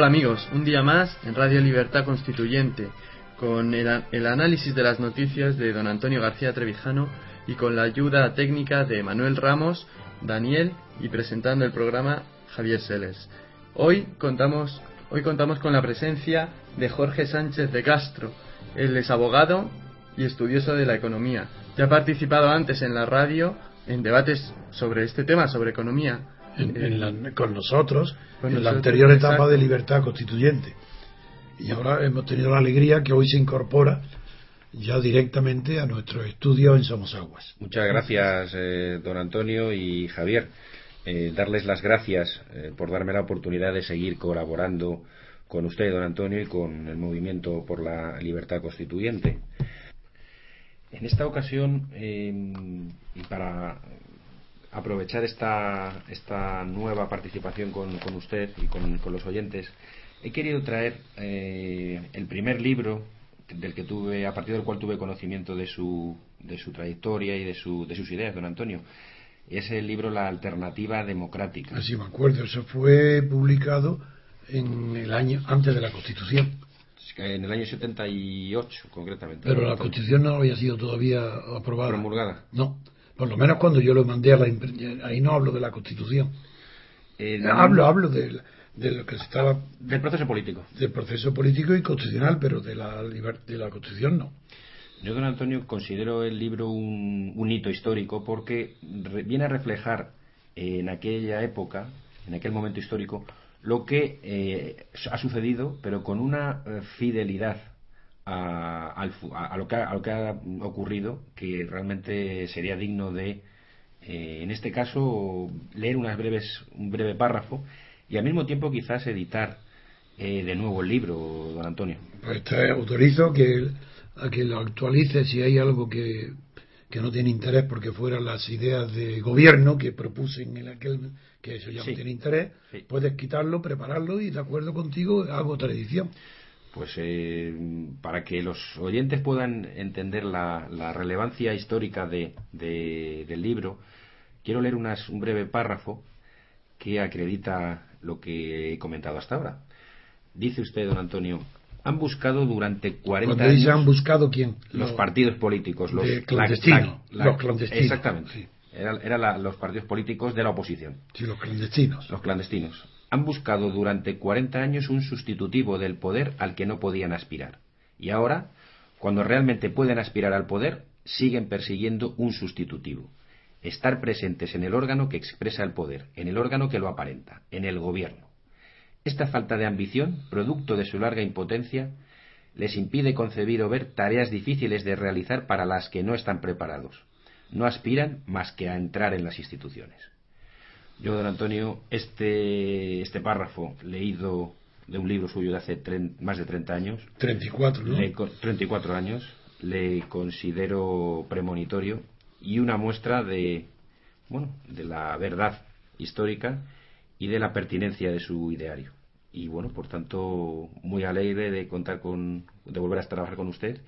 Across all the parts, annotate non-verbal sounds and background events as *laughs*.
Hola amigos, un día más en Radio Libertad Constituyente, con el, análisis de las noticias de don Antonio García Trevijano y con la ayuda técnica de Manuel Ramos, Daniel y presentando el programa Javier Seles. Hoy contamos, hoy contamos con la presencia de Jorge Sánchez de Castro. Él es abogado y estudioso de la economía. Ya ha participado antes en la radio en debates sobre este tema, sobre economía. En, en la, con nosotros, con en nosotros, la anterior etapa exacto. de libertad constituyente. Y ahora hemos tenido la alegría que hoy se incorpora ya directamente a nuestro estudio en Somos Aguas. Muchas gracias, eh, don Antonio y Javier. Eh, darles las gracias eh, por darme la oportunidad de seguir colaborando con usted, don Antonio, y con el movimiento por la libertad constituyente. En esta ocasión, y para aprovechar esta, esta nueva participación con, con usted y con, con, los oyentes, he querido traer eh, el primer libro del que tuve, a partir del cual tuve conocimiento de su, de su trayectoria y de, su, de sus ideas, don Antonio. Es el libro La Alternativa Democrática. Así me acuerdo, eso fue publicado en el año antes de la Constitución. En el año 78, concretamente. Pero la Constitución no había sido todavía aprobada. Promulgada. No. Por lo menos cuando yo lo mandé a la ahí no hablo de la Constitución. Eh, hablo hablo de, de, lo que se estaba del proceso político. Del proceso político y constitucional, pero de la de la Constitución no. Yo, don Antonio, considero el libro un, un hito histórico porque re, viene a reflejar eh, en aquella época, en aquel momento histórico, lo que eh, ha sucedido, pero con una eh, fidelidad a, a, a, lo que ha, a, lo que ha, ocurrido que realmente sería digno de, eh, en este caso, leer unas breves, un breve párrafo y al mismo tiempo quizás editar eh, de nuevo el libro, don Antonio. Pues te autorizo que, a que lo actualice si hay algo que, que no tiene interés porque fueran las ideas de gobierno que propuse en aquel que eso ya sí. no tiene interés, sí. puedes quitarlo, prepararlo y de acuerdo contigo hago otra edición pues eh, para que los oyentes puedan entender la, la relevancia histórica de, de, del libro, quiero leer unas, un breve párrafo que acredita lo que he comentado hasta ahora. Dice usted, don Antonio, han buscado durante 40 Cuando años. ¿Han buscado quién? Los, los partidos políticos, los clandestinos. La, la, los clandestinos. Exactamente. Sí. Eran era los partidos políticos de la oposición. Sí, los clandestinos. Los clandestinos han buscado durante 40 años un sustitutivo del poder al que no podían aspirar. Y ahora, cuando realmente pueden aspirar al poder, siguen persiguiendo un sustitutivo. Estar presentes en el órgano que expresa el poder, en el órgano que lo aparenta, en el gobierno. Esta falta de ambición, producto de su larga impotencia, les impide concebir o ver tareas difíciles de realizar para las que no están preparados. No aspiran más que a entrar en las instituciones. Yo, don Antonio, este, este párrafo leído de un libro suyo de hace más de 30 años. 34, ¿no? Le, 34 años. Le considero premonitorio y una muestra de, bueno, de la verdad histórica y de la pertinencia de su ideario. Y bueno, por tanto, muy alegre de contar con, de volver a trabajar con usted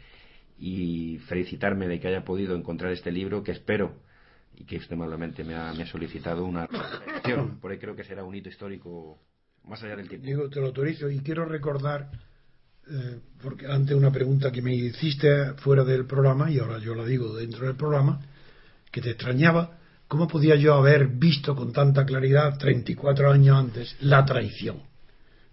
y felicitarme de que haya podido encontrar este libro que espero y que usted amablemente me ha, me ha solicitado una reflexión. *coughs* Por ahí creo que será un hito histórico más allá del tiempo. Digo, te lo autorizo y quiero recordar, eh, porque antes una pregunta que me hiciste fuera del programa, y ahora yo la digo dentro del programa, que te extrañaba, ¿cómo podía yo haber visto con tanta claridad 34 años antes la traición?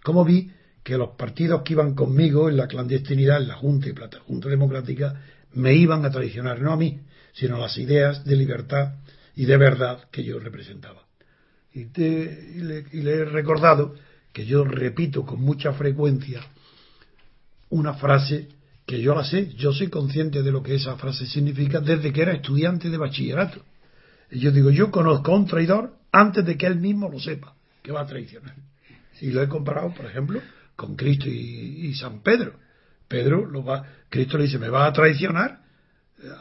¿Cómo vi que los partidos que iban conmigo en la clandestinidad, en la Junta y Plata, Junta Democrática, me iban a traicionar, no a mí, sino las ideas de libertad y de verdad que yo representaba. Y, le, he recordado que yo repito con mucha frecuencia una frase que yo la sé, yo soy consciente de lo que esa frase significa desde que era estudiante de bachillerato. Y yo digo, yo conozco a un traidor antes de que él mismo lo sepa, que va a traicionar. Y lo he comparado, por ejemplo, con Cristo y, y San Pedro. Pedro lo va, Cristo le dice, me va a traicionar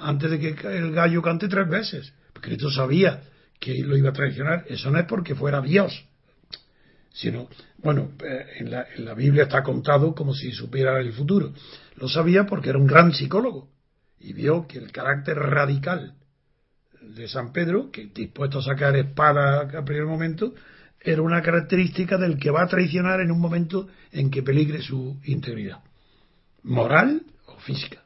antes de que el gallo cante tres veces. Cristo sabía que lo iba a traicionar. Eso no es porque fuera Dios, sino, bueno, en la, en la, Biblia está contado como si supiera el futuro. Lo sabía porque era un gran psicólogo y vio que el carácter radical de San Pedro, que dispuesto a sacar espada a primer momento, era una característica del que va a traicionar en un momento en que peligre su integridad, moral o física.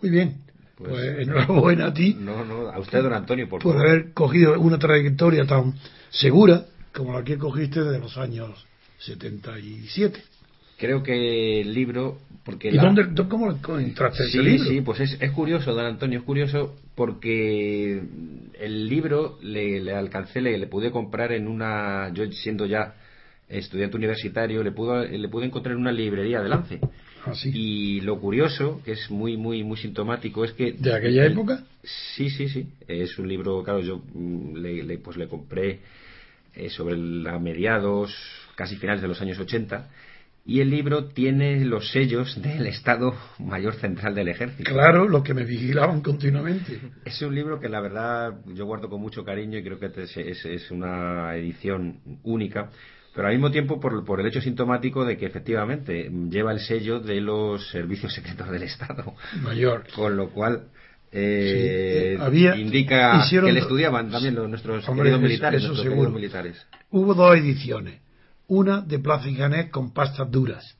Muy bien. Pues, pues enhorabuena a ti. No, no, a usted, don Antonio, por, por haber cogido una trayectoria tan segura como la que cogiste desde los años 77. Creo que el libro. Porque ¿Y dónde, cómo entraste sí, ese libro? Sí, pues es, es, curioso, don Antonio, es curioso porque el libro le, le alcancé, le, le, pude comprar en una. Yo siendo ya estudiante universitario, le pude, le pude encontrar en una librería de Lance. Ah, sí. Y lo curioso, que es muy, muy, muy sintomático, es que. ¿De aquella el, época? Sí, sí, sí. Es un libro, claro, yo le, le pues le compré eh, sobre la mediados, casi finales de los años 80 y el libro tiene los sellos del Estado Mayor Central del Ejército. Claro, los que me vigilaban continuamente. Es un libro que la verdad yo guardo con mucho cariño y creo que es, es, es una edición única, pero al mismo tiempo por, por, el hecho sintomático de que efectivamente lleva el sello de los servicios secretos del Estado. Mayor. Con lo cual eh, sí, había, indica que le estudiaban también los, nuestros hombre, queridos militares. Eso nuestros militares. Hubo dos ediciones una de Plaza y con pastas duras,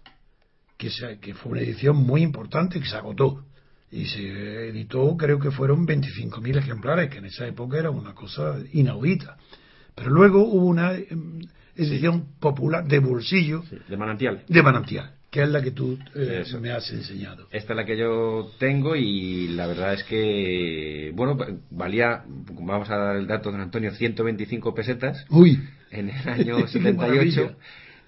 que, se, que fue una edición muy importante que se agotó. Y se editó, creo que fueron 25.000 ejemplares, que en esa época era una cosa inaudita. Pero luego hubo una edición popular de bolsillo. Sí, de manantial. De manantial, que es la que tú eh, me has enseñado. Esta es la que yo tengo y la verdad es que, bueno, valía, vamos a dar el dato, don Antonio, 125 pesetas. Uy en el *laughs* año 78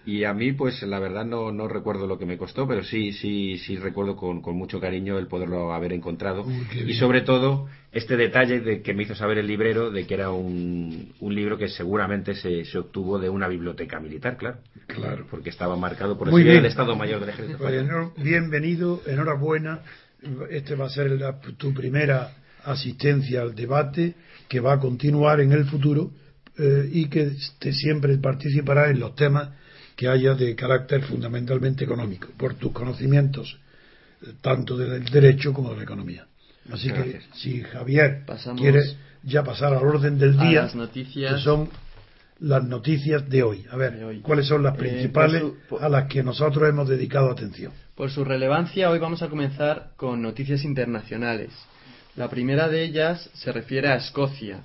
y a mí pues la verdad no, no recuerdo lo que me costó pero sí sí sí recuerdo con, con mucho cariño el poderlo haber encontrado. Uy, y sobre todo este detalle de que me hizo saber el librero de que era un, un libro que seguramente se, se, obtuvo de una biblioteca militar claro. Claro. Porque estaba marcado por el. Estado Mayor del Ejército pues, bienvenido enhorabuena. Este va a ser la, tu primera asistencia al debate que va a continuar en el futuro eh, y que te siempre participará en los temas que haya de carácter fundamentalmente económico, por tus conocimientos eh, tanto del derecho como de la economía. Así que si Javier Pasamos quiere ya pasar al orden del día, las noticias que son las noticias de hoy. A ver, hoy. ¿cuáles son las Eh, principales por su- por- a las que nosotros hemos dedicado atención? Por su relevancia, hoy vamos a comenzar con noticias internacionales. La primera de ellas se refiere a Escocia.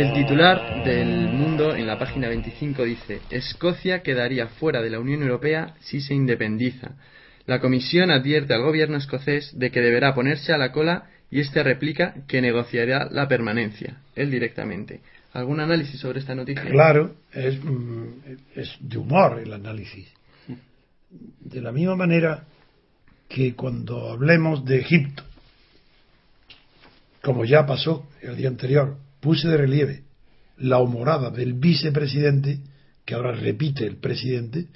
El titular del Mundo en la página 25 dice, Escocia quedaría fuera de la Unión Europea si se independiza. La Comisión advierte al gobierno escocés de que deberá ponerse a la cola y este replica que negociará la permanencia, él directamente. ¿Algún análisis sobre esta noticia? Claro, es, mm, es de humor el análisis. De la misma manera que cuando hablemos de Egipto, como ya pasó el día anterior, puse de relieve la humorada del vicepresidente, que ahora repite el presidente,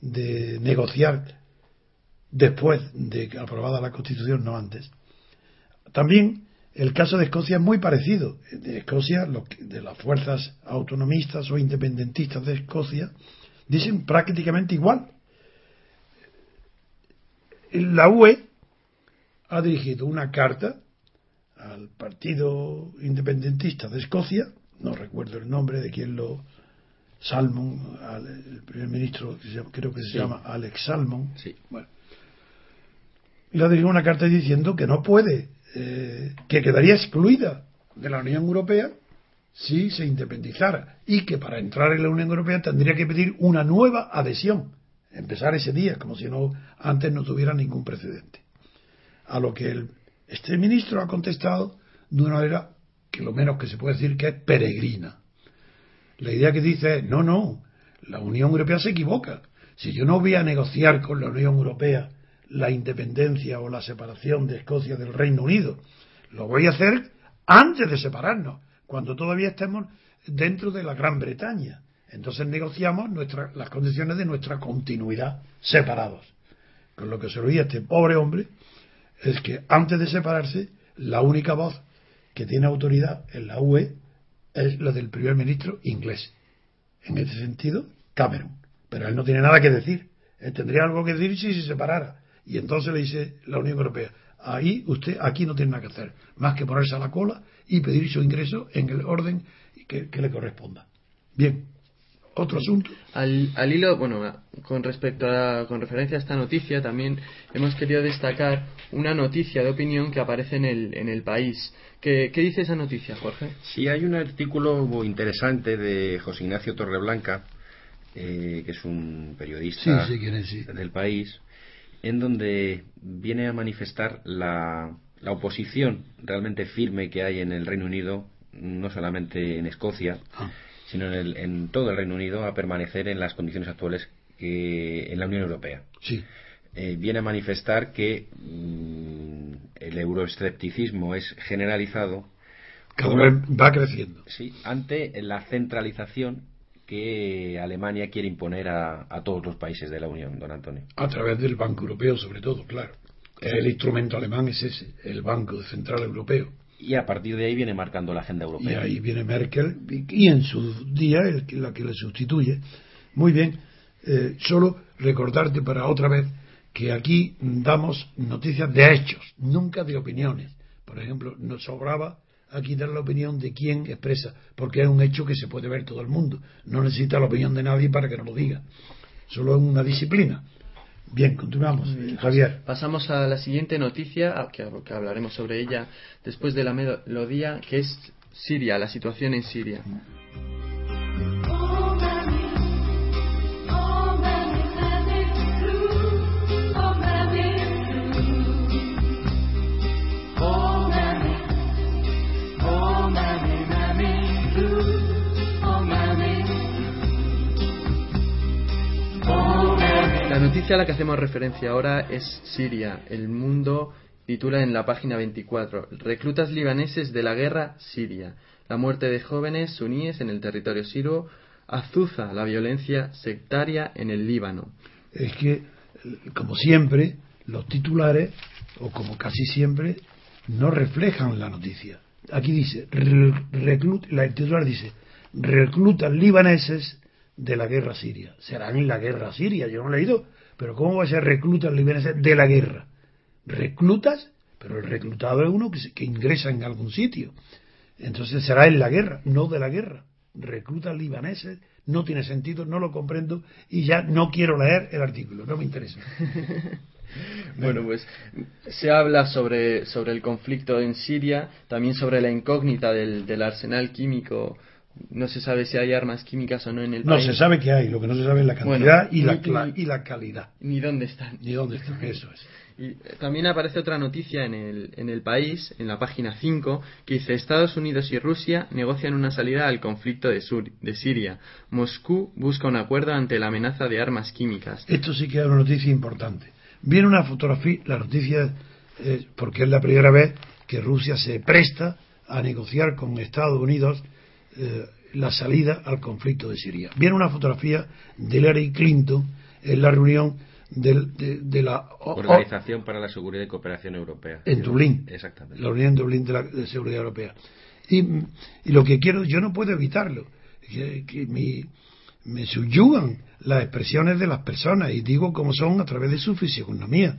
de negociar después de aprobada la Constitución, no antes. También el caso de Escocia es muy parecido. De Escocia, de las fuerzas autonomistas o independentistas de Escocia, dicen prácticamente igual. La UE ha dirigido una carta al Partido Independentista de Escocia, no recuerdo el nombre de quien lo. Salmon, al- el primer ministro, que se llama- creo que se Sí. llama Alex Salmon. Sí. Bueno, le ha dirigido una carta diciendo que no puede, eh, que quedaría excluida de la Unión Europea si se independizara y que para entrar en la Unión Europea tendría que pedir una nueva adhesión, empezar ese día, como si no antes no tuviera ningún precedente. A lo que el, este ministro ha contestado de una manera que lo menos que se puede decir que es peregrina. La idea que dice es, no, no, la Unión Europea se equivoca. Si yo no voy a negociar con la Unión Europea la independencia o la separación de Escocia del Reino Unido, lo voy a hacer antes de separarnos, cuando todavía estemos dentro de la Gran Bretaña. Entonces negociamos nuestra- las condiciones de nuestra continuidad separados. con lo que se oía este pobre hombre, es que antes de separarse, la única voz que tiene autoridad en la UE es la del primer ministro inglés. En ese sentido, Cameron. Pero él no tiene nada que decir. Él tendría algo que decir si se separara. Y entonces le dice la Unión Europea, ahí usted aquí no tiene nada que hacer, más que ponerse a la cola y pedir su ingreso en el orden que, que le corresponda. Bien, otro asunto. Al, al hilo, bueno, con respecto a, con referencia a esta noticia, también hemos querido destacar una noticia de opinión que aparece en el, en el país. ¿Qué, ¿Qué dice esa noticia, Jorge? Sí, hay un artículo interesante de José Ignacio Torreblanca, eh, que es un periodista Sí, sí, quiere decir. del país, en donde viene a manifestar la, la oposición realmente firme que hay en el Reino Unido, no solamente en Escocia, Ah, sino en, el- en todo el Reino Unido, a permanecer en las condiciones actuales que en la Unión Europea. sí, Eh, viene a manifestar que mm, el euroescepticismo es generalizado cada vez va creciendo. sí, ante la centralización que Alemania quiere imponer a, a todos los países de la Unión, don Antonio. A través del Banco Europeo, sobre todo, claro. El instrumento alemán es ese, el Banco Central Europeo. Y a partir de ahí viene marcando la agenda Y europea. ahí viene Merkel y, y en su día el la que le sustituye. Muy bien, eh, solo recordarte para otra vez que aquí damos noticias de hechos, nunca de opiniones. Por ejemplo, nos sobraba aquí dar la opinión de quien expresa, porque es un hecho que se puede ver todo el mundo. No necesita la opinión de nadie para que nos lo diga. Solo es una disciplina. Bien, continuamos. Javier. Pasamos a la siguiente noticia, que hablaremos sobre ella después de la melodía, que es Siria, la situación en Siria. Noticia a la que hacemos referencia ahora es Siria. El mundo titula en la página 24, Reclutas libaneses de la guerra siria. La muerte de jóvenes suníes en el territorio sirio azuza la violencia sectaria en el Líbano. es que, como siempre, los titulares, o como casi siempre, no reflejan la noticia. Aquí dice, la titular dice, reclutas libaneses de la guerra siria. Serán en la guerra siria, yo no he leído, pero ¿cómo va a ser reclutas libaneses de la guerra? Reclutas, pero el reclutado es uno que, que ingresa en algún sitio. Entonces será en la guerra, no de la guerra. Reclutas libaneses, no tiene sentido, no lo comprendo y ya no quiero leer el artículo, no me interesa. *laughs* Bueno, pues se habla sobre, sobre el conflicto en Siria, también sobre la incógnita del, del arsenal químico. No se sabe si hay armas químicas o no en el No país. se sabe qué hay, lo que no se sabe es la cantidad Bueno, y, la, ni- cla- ni- y la calidad. Ni dónde están. Ni dónde están, eso es. Y eh, también aparece otra noticia en el, en el país, en la página 5, que dice Estados Unidos y Rusia negocian una salida al conflicto de, Sur- de Siria. Moscú busca un acuerdo ante la amenaza de armas químicas. Esto sí que es una noticia importante. Viene una fotografía, la noticia, eh, porque es la primera vez que Rusia se presta a negociar con Estados Unidos eh, la salida al conflicto de Siria. Viene una fotografía de Hillary Clinton en la reunión del- de, de la o- Organización para la Seguridad y Cooperación Europea. en Dublín. Exactamente. La Unión Dublín de la de Seguridad Europea. Y, y lo que quiero, yo no puedo evitarlo, que, que mi- me subyugan las expresiones de las personas y digo como son a través de su fisionomía.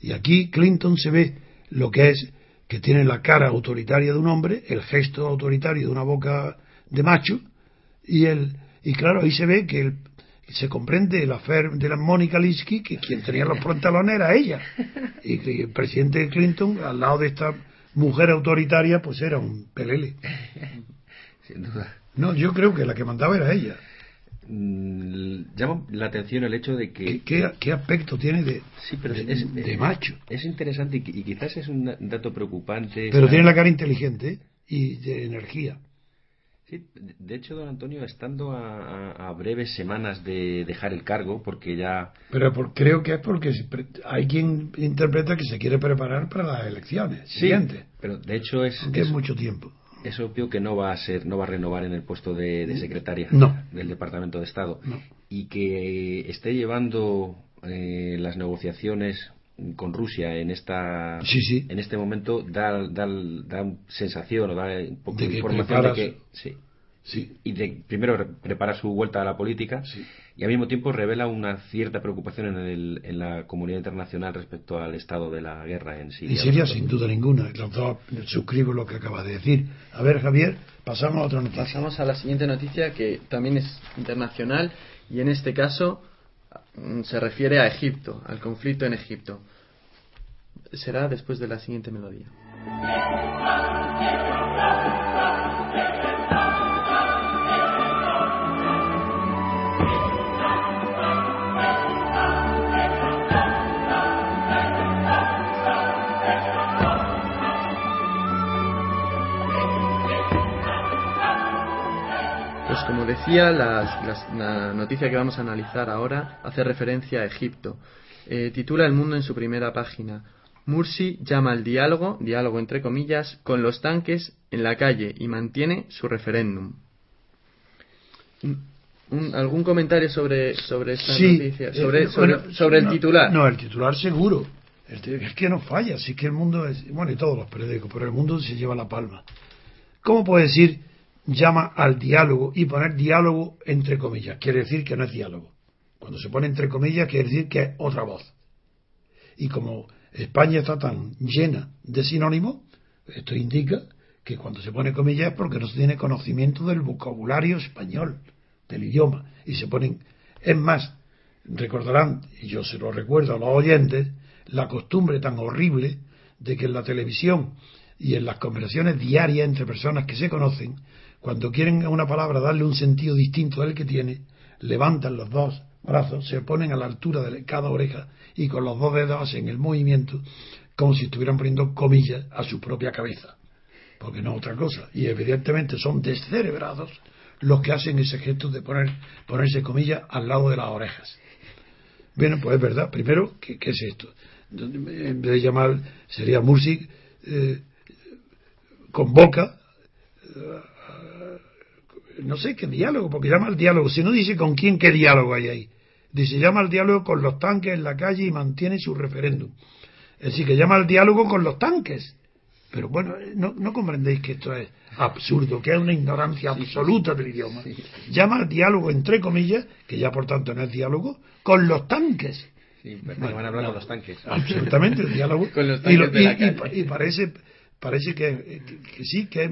Y aquí Clinton se ve lo que es que tiene la cara autoritaria de un hombre, el gesto autoritario de una boca de macho, y el y claro, ahí se ve que el- se comprende el afer de la Mónica Linsky, que quien tenía los pantalones era ella. Y que el presidente Clinton, al lado de esta mujer autoritaria, pues era un pelele. Sin duda. No, yo creo que la que mandaba era ella. Mm, Llama la atención el hecho de ¿Qué, que qué, qué aspecto tiene de, Sí, pero de, es, de es- macho? Es interesante y, y quizás es un da- dato preocupante. Pero tiene la cara inteligente y de energía. Sí, de- hecho, don Antonio, estando a, a- a breves semanas de dejar el cargo, porque ya. Pero por- creo que es porque hay quien interpreta que se quiere preparar para las elecciones siguientes. Pero de hecho es, es es, mucho tiempo. es obvio que no va a ser, no va a renovar en el puesto de, de secretaria No. del Departamento de Estado. No. Y que esté llevando eh, las negociaciones con Rusia en esta Sí, sí. en este momento da, da, da sensación o da un poco De información de que sí, Sí, y de primero re- prepara su vuelta a la política Sí. y al mismo tiempo revela una cierta preocupación en, el- en la comunidad internacional respecto al estado de la guerra en Siria. en Siria sin duda ninguna. Suscribo lo que acaba de decir. A ver, Javier, pasamos a otra noticia. Pasamos a la siguiente noticia que también es internacional y en este caso se refiere a Egipto, al conflicto en Egipto. Será después de la siguiente melodía. Como decía, las- las- la noticia que vamos a analizar ahora hace referencia a Egipto. Eh, titula El Mundo en su primera página. Mursi llama al diálogo, diálogo entre comillas, con los tanques en la calle y mantiene su referéndum. Un- ¿Algún comentario sobre, sobre esta Sí, noticia? eh, Sobre, bueno, sobre, sobre el no, titular. No, el titular seguro. El es que no falla, sí que el mundo es, bueno, y todos los periódicos, pero el mundo se lleva la palma. ¿Cómo puede decir llama al diálogo y poner diálogo entre comillas? Quiere decir que no es diálogo. Cuando se pone entre comillas quiere decir que es otra voz. Y como España está tan llena de sinónimos, esto indica que cuando se pone comillas es porque no se tiene conocimiento del vocabulario español, del idioma. Y se ponen, es más, recordarán, y yo se lo recuerdo a los oyentes, la costumbre tan horrible de que en la televisión y en las conversaciones diarias entre personas que se conocen, cuando quieren a una palabra darle un sentido distinto del que tiene, levantan los dos brazos, se ponen a la altura de cada oreja y con los dos dedos hacen el movimiento como si estuvieran poniendo comillas a su propia cabeza. Porque no es otra cosa. Y evidentemente son descerebrados los que hacen ese gesto de poner, ponerse comillas al lado de las orejas. Bueno, pues es verdad. Primero, ¿qué, es esto? En vez de llamar, sería Mursi, eh, convoca, eh, no sé qué diálogo, porque llama al diálogo. Si no dice con quién, ¿qué diálogo hay ahí? Dice, llama al diálogo con los tanques en la calle y mantiene su referéndum. Es decir, que llama al diálogo con los tanques. Pero bueno, no, no comprendéis que esto es absurdo, que es una ignorancia absoluta del idioma. Llama al diálogo, entre comillas, que ya por tanto no es diálogo, con los tanques. Sí, pero van a hablar con los tanques. Absolutamente, el diálogo. *laughs* Con los y, lo- tanques de la y- y- y parece, parece que, que- que sí, que, es-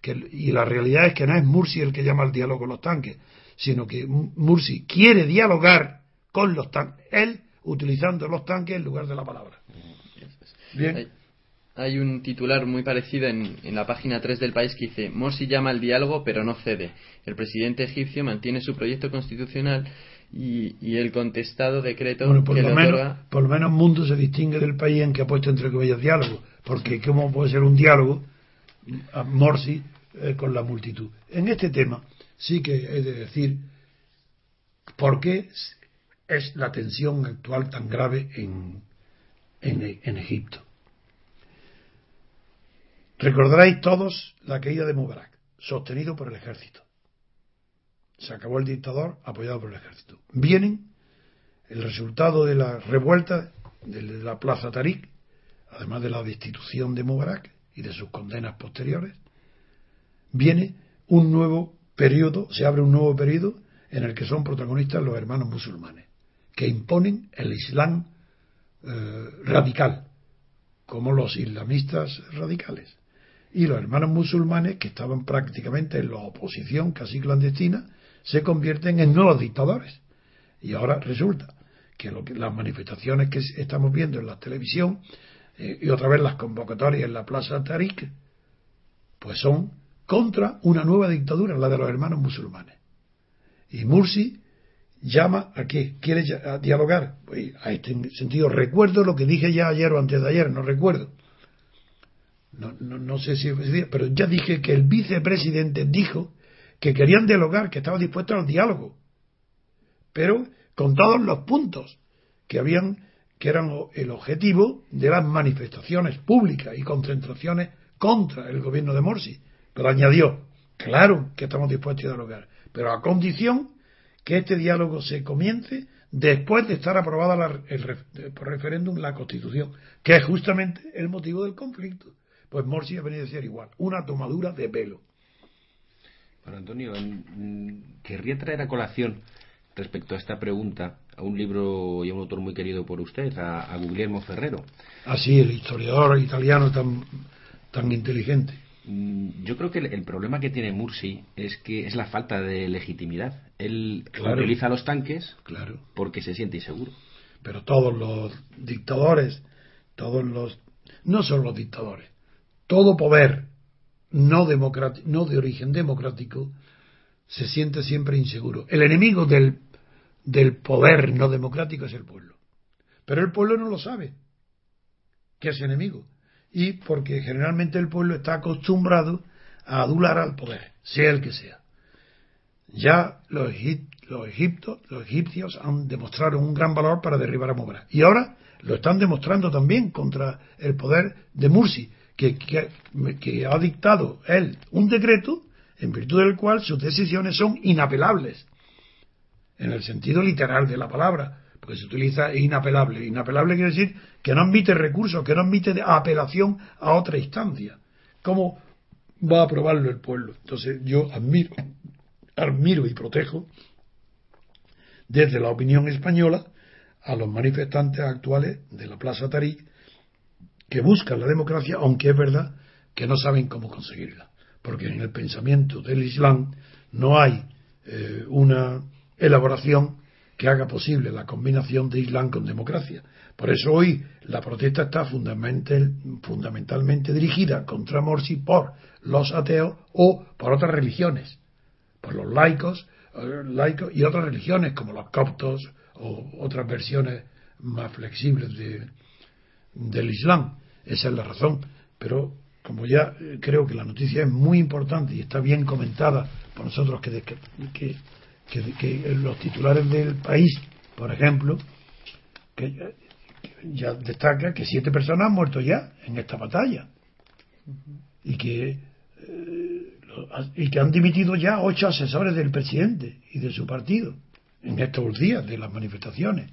que- Y la realidad es que no es Mursi el que llama al diálogo con los tanques, sino que Mursi quiere dialogar con los tanques, él utilizando los tanques en lugar de la palabra. Bien. Hay, hay un titular muy parecido en, en la página 3 del país que dice Morsi llama al diálogo pero no cede. El presidente egipcio mantiene su proyecto constitucional y, y el contestado decreto Bueno, por que lo, le menos, otorga por lo menos Mundo se distingue del país en que ha puesto entre comillas diálogo, porque ¿cómo puede ser un diálogo Morsi eh, con la multitud? En este tema sí que he de decir por qué es la tensión actual tan grave en, en, en Egipto. Recordaréis todos la caída de Mubarak, sostenido por el ejército. Se acabó el dictador apoyado por el ejército. Vienen el resultado de la revuelta de la Plaza Tarik, además de la destitución de Mubarak y de sus condenas posteriores, viene un nuevo periodo, se abre un nuevo periodo en el que son protagonistas los hermanos musulmanes, que imponen el Islam eh, radical, como los islamistas radicales. Y los hermanos musulmanes, que estaban prácticamente en la oposición casi clandestina, se convierten en nuevos dictadores. Y ahora resulta que, lo que las manifestaciones que estamos viendo en la televisión y otra vez las convocatorias en la Plaza Tarik, pues son contra una nueva dictadura, la de los hermanos musulmanes. Y Mursi llama a qué? ¿Quiere dialogar? Pues a este sentido, recuerdo lo que dije ya ayer o antes de ayer, no recuerdo. No, no, no sé si, pero ya dije que el vicepresidente dijo que querían dialogar, que estaba dispuesto al diálogo, pero con todos los puntos que habían, que eran el objetivo de las manifestaciones públicas y concentraciones contra el gobierno de Morsi. Pero añadió, claro que estamos dispuestos a dialogar, pero a condición que este diálogo se comience después de estar aprobada la- el por referéndum la Constitución, que es justamente el motivo del conflicto. Pues Morsi ha venido a decir igual, una tomadura de pelo. Bueno, Antonio, querría traer a colación respecto a esta pregunta a un libro y a un autor muy querido por usted, a, a Guglielmo Ferrero. Así, el historiador italiano tan, tan inteligente. Mm, Yo creo que el, el problema que tiene Mursi es que es la falta de legitimidad. Él Claro. utiliza los tanques Claro. porque se siente inseguro. Pero todos los dictadores, todos los, no solo los dictadores, todo poder no, no de origen democrático se siente siempre inseguro. El enemigo del, del poder no democrático es el pueblo. Pero el pueblo no lo sabe, que es enemigo. Y porque generalmente el pueblo está acostumbrado a adular al poder, sea el que sea. Ya los, egip- los, egiptos, los egipcios han demostrado un gran valor para derribar a Mubarak. Y ahora lo están demostrando también contra el poder de Mursi, que ha dictado él un decreto en virtud del cual sus decisiones son inapelables, en el sentido literal de la palabra, porque se utiliza inapelable. Inapelable quiere decir que no admite recursos, que no admite apelación a otra instancia. ¿Cómo va a aprobarlo el pueblo? Entonces yo admiro, admiro y protejo desde la opinión española a los manifestantes actuales de la Plaza Tarik que buscan la democracia, aunque es verdad que no saben cómo conseguirla. Porque en el pensamiento del Islam no hay eh, una elaboración que haga posible la combinación de Islam con democracia. Por eso hoy la protesta está fundamental- fundamentalmente dirigida contra Morsi por los ateos o por otras religiones, por los laicos, eh, laicos y otras religiones como los coptos o otras versiones más flexibles de, del Islam. Esa es la razón. Pero como ya eh, creo que la noticia es muy importante y está bien comentada por nosotros que, que, que, que- los titulares del país, por ejemplo, que ya- que destaca que siete personas han muerto ya en esta batalla y que eh, y que han dimitido ya ocho asesores del presidente y de su partido en estos días de las manifestaciones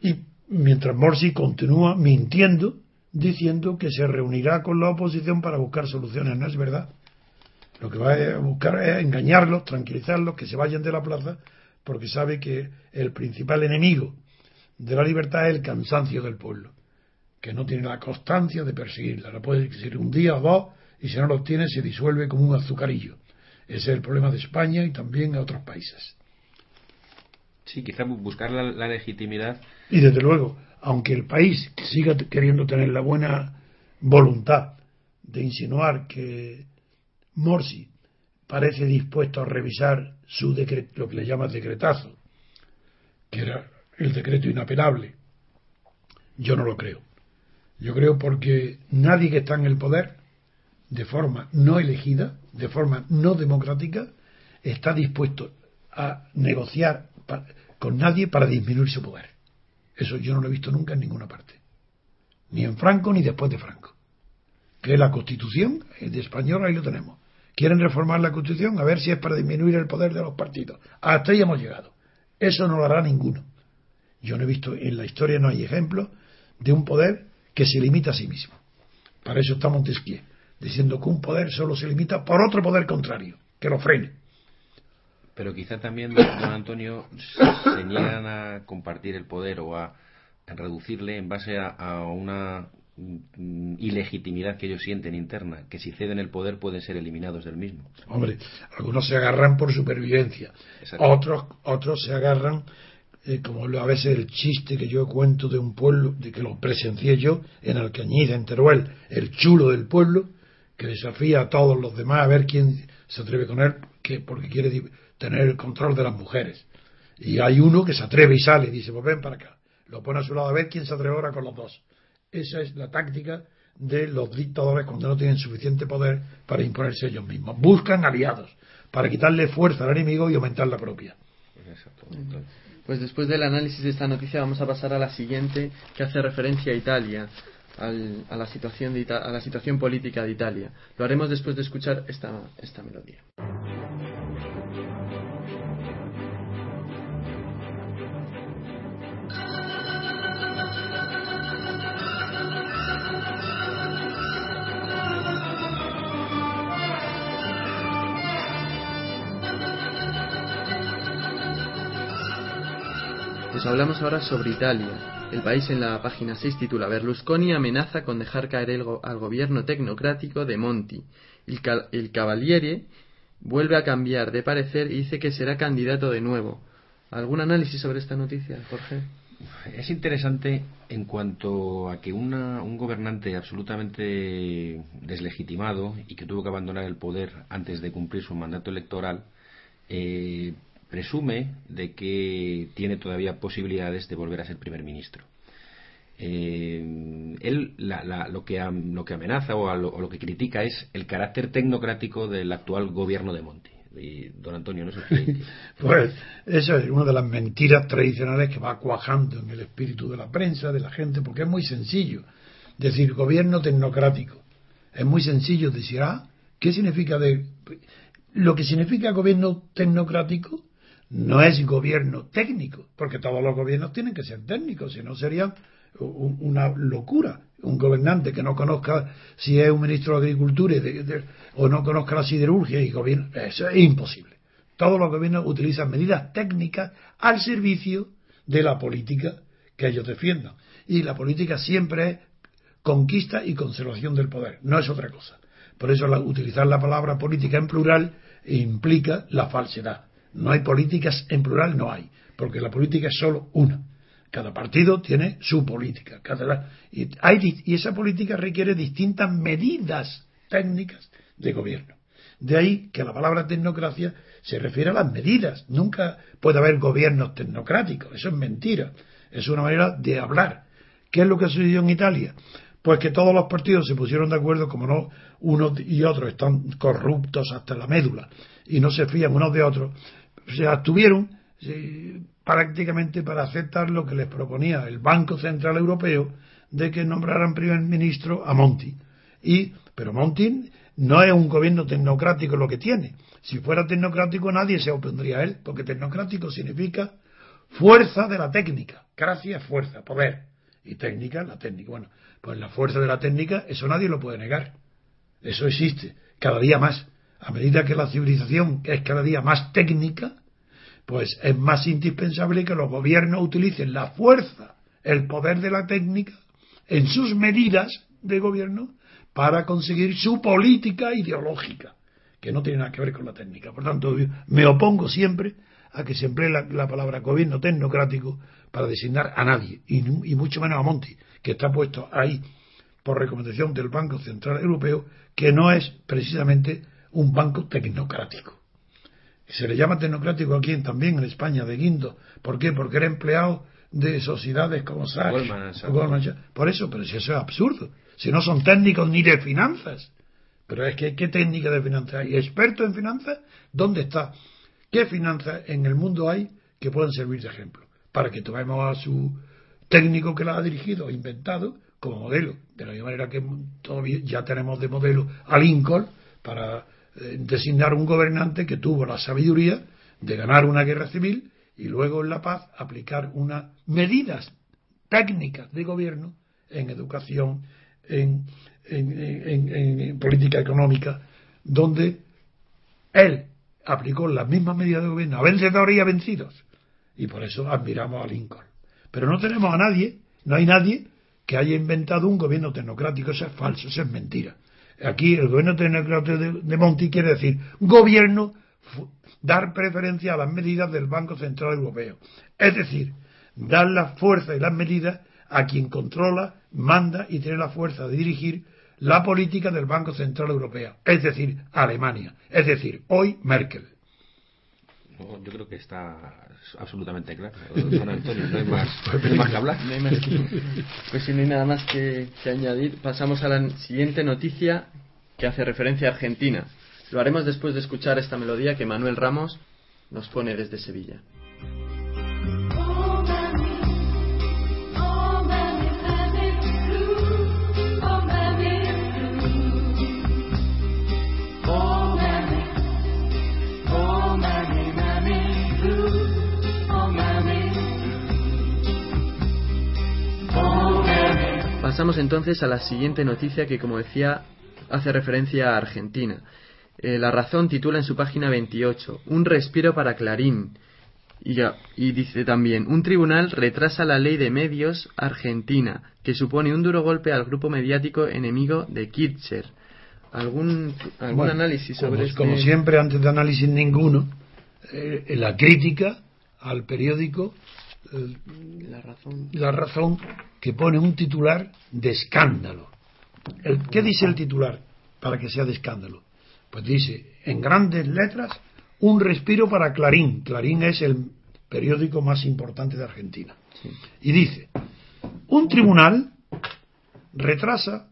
y mientras Morsi continúa mintiendo, diciendo que se reunirá con la oposición para buscar soluciones. No es verdad. Lo que va a buscar es engañarlos, tranquilizarlos, que se vayan de la plaza, porque sabe que el principal enemigo de la libertad es el cansancio del pueblo, que no tiene la constancia de perseguirla. La puede perseguir un día o dos, y si no lo tiene, se disuelve como un azucarillo. Ese es el problema de España y también de otros países. Sí, quizá bu- buscar la, la legitimidad. Y desde luego, aunque el país siga queriendo tener la buena voluntad de insinuar que Morsi parece dispuesto a revisar su decreto, lo que le llama decretazo, que era el decreto inapelable, yo no lo creo. Yo creo porque nadie que está en el poder, de forma no elegida, de forma no democrática, está dispuesto a negociar con nadie para disminuir su poder. Eso yo no lo he visto nunca en ninguna parte. Ni en Franco ni después de Franco. Que la Constitución de español ahí lo tenemos. Quieren reformar la Constitución a ver si es para disminuir el poder de los partidos. Hasta ahí hemos llegado. Eso no lo hará ninguno. Yo no he visto en la historia no hay ejemplo de un poder que se limita a sí mismo. Para eso está Montesquieu, diciendo que un poder solo se limita por otro poder contrario, que lo frene. Pero quizá también, don Antonio, se niegan a compartir el poder o a, reducirle en base a, a una ilegitimidad que ellos sienten interna, que si ceden el poder pueden ser eliminados del mismo. Hombre, algunos se agarran por supervivencia, otros otros se agarran eh, como a veces el chiste que yo cuento de un pueblo, de que lo presencié yo en Alcañiz, en Teruel, el chulo del pueblo, que desafía a todos los demás a ver quién se atreve con él, que, porque quiere tener el control de las mujeres. Y hay uno que se atreve y sale, y dice, pues ven para acá. Lo pone a su lado a ver quién se atreve ahora con los dos. Esa es la táctica de los dictadores cuando no tienen suficiente poder para imponerse ellos mismos. Buscan aliados para quitarle fuerza al enemigo y aumentar la propia. Exacto. Pues después del análisis de esta noticia vamos a pasar a la siguiente que hace referencia a Italia, al- a, la situación de Ita- a la situación política de Italia. Lo haremos después de escuchar esta, esta melodía. Hablamos ahora sobre Italia. El país en la página 6 titula Berlusconi amenaza con dejar caer el go- al gobierno tecnocrático de Monti. El, el Cavaliere vuelve a cambiar de parecer y dice que será candidato de nuevo. ¿Algún análisis sobre esta noticia, Jorge? Es interesante en cuanto a que una- un gobernante absolutamente deslegitimado y que tuvo que abandonar el poder antes de cumplir su mandato electoral eh, presume de que tiene todavía posibilidades de volver a ser primer ministro. Eh, él la- la- lo, que, lo que amenaza o, lo, o lo que critica es el carácter tecnocrático del actual gobierno de Monti. Y, don Antonio, no sé qué. *laughs* Pues eso es una de las mentiras tradicionales que va cuajando en el espíritu de la prensa, de la gente, porque es muy sencillo decir gobierno tecnocrático. Es muy sencillo decir, ah, ¿qué significa de... Lo que significa gobierno tecnocrático no es gobierno técnico, porque todos los gobiernos tienen que ser técnicos, si no sería un- una locura. Un gobernante que no conozca si es un ministro de Agricultura o no conozca la siderurgia y gobierno, eso es imposible. Todos los gobiernos utilizan medidas técnicas al servicio de la política que ellos defiendan. Y la política siempre es conquista y conservación del poder, no es otra cosa. Por eso la- utilizar la palabra política en plural implica la falsedad. No hay políticas en plural, no hay, porque la política es solo una. Cada partido tiene su política. Cada, y, hay, y esa política requiere distintas medidas técnicas de gobierno. De ahí que la palabra tecnocracia se refiere a las medidas. Nunca puede haber gobiernos tecnocráticos. Eso es mentira. Es una manera de hablar. ¿Qué es lo que sucedió en Italia? Pues que todos los partidos se pusieron de acuerdo, como no unos y otros están corruptos hasta la médula y no se fían unos de otros, se abstuvieron prácticamente para aceptar lo que les proponía el Banco Central Europeo de que nombraran primer ministro a Monti. Y, pero Monti no es un gobierno tecnocrático lo que tiene. Si fuera tecnocrático nadie se opondría a él, porque tecnocrático significa fuerza de la técnica. Gracia fuerza, poder. Y técnica, la técnica. Bueno, pues la fuerza de la técnica, eso nadie lo puede negar. Eso existe, cada día más. A medida que la civilización es cada día más técnica, pues es más indispensable que los gobiernos utilicen la fuerza, el poder de la técnica, en sus medidas de gobierno para conseguir su política ideológica, que no tiene nada que ver con la técnica. Por tanto, me opongo siempre a que se emplee la, la palabra gobierno tecnocrático para designar a nadie, y, y mucho menos a Monti, que está puesto ahí por recomendación del Banco Central Europeo, que no es precisamente un banco tecnocrático. Se le llama tecnocrático aquí también en España, de Guindo. ¿Por qué? Porque era empleado de sociedades como Sachs. Goldman Goldman. Por eso, pero si eso es absurdo. Si no son técnicos ni de finanzas. Pero es que, ¿qué técnica de finanzas hay? ¿Expertos en finanzas? ¿Dónde está? ¿Qué finanzas en el mundo hay que puedan servir de ejemplo? Para que tomemos a su técnico que la ha dirigido, inventado, como modelo. De la misma manera que todavía ya tenemos de modelo a Lincoln para eh, designar un gobernante que tuvo la sabiduría de ganar una guerra civil y luego en la paz aplicar unas medidas técnicas de gobierno en educación, en, en- en- en- política económica, donde él aplicó las mismas medidas de gobierno a vencedores y a vencidos. Y por eso admiramos a Lincoln. Pero no tenemos a nadie, no hay nadie que haya inventado un gobierno tecnocrático. Eso es falso, eso es mentira. Aquí el gobierno tecnocrático de, de Monti quiere decir gobierno, dar preferencia a las medidas del Banco Central Europeo. Es decir, dar la fuerza y las medidas a quien controla, manda y tiene la fuerza de dirigir la política del Banco Central Europeo. Es decir, Alemania. Es decir, hoy Merkel. Yo creo que está absolutamente claro. Don Antonio, no hay más, que hablar. Pues si no hay nada más que, que añadir, pasamos a la siguiente noticia que hace referencia a Argentina. Lo haremos después de escuchar esta melodía que Manuel Ramos nos pone desde Sevilla. Pasamos entonces a la siguiente noticia que, como decía, hace referencia a Argentina. Eh, la razón titula en su página 28, Un respiro para Clarín. Y, dice también, un tribunal retrasa la ley de medios argentina, que supone un duro golpe al grupo mediático enemigo de Kirchner. ¿Algún, algún Bueno, análisis sobre como, este? como siempre, antes de análisis ninguno, eh, la crítica al periódico La razón. La Razón, que pone un titular de escándalo. El- ¿Qué dice el titular para que sea de escándalo? Pues dice, en grandes letras, un respiro para Clarín. Clarín es el periódico más importante de Argentina. Y dice, un tribunal retrasa,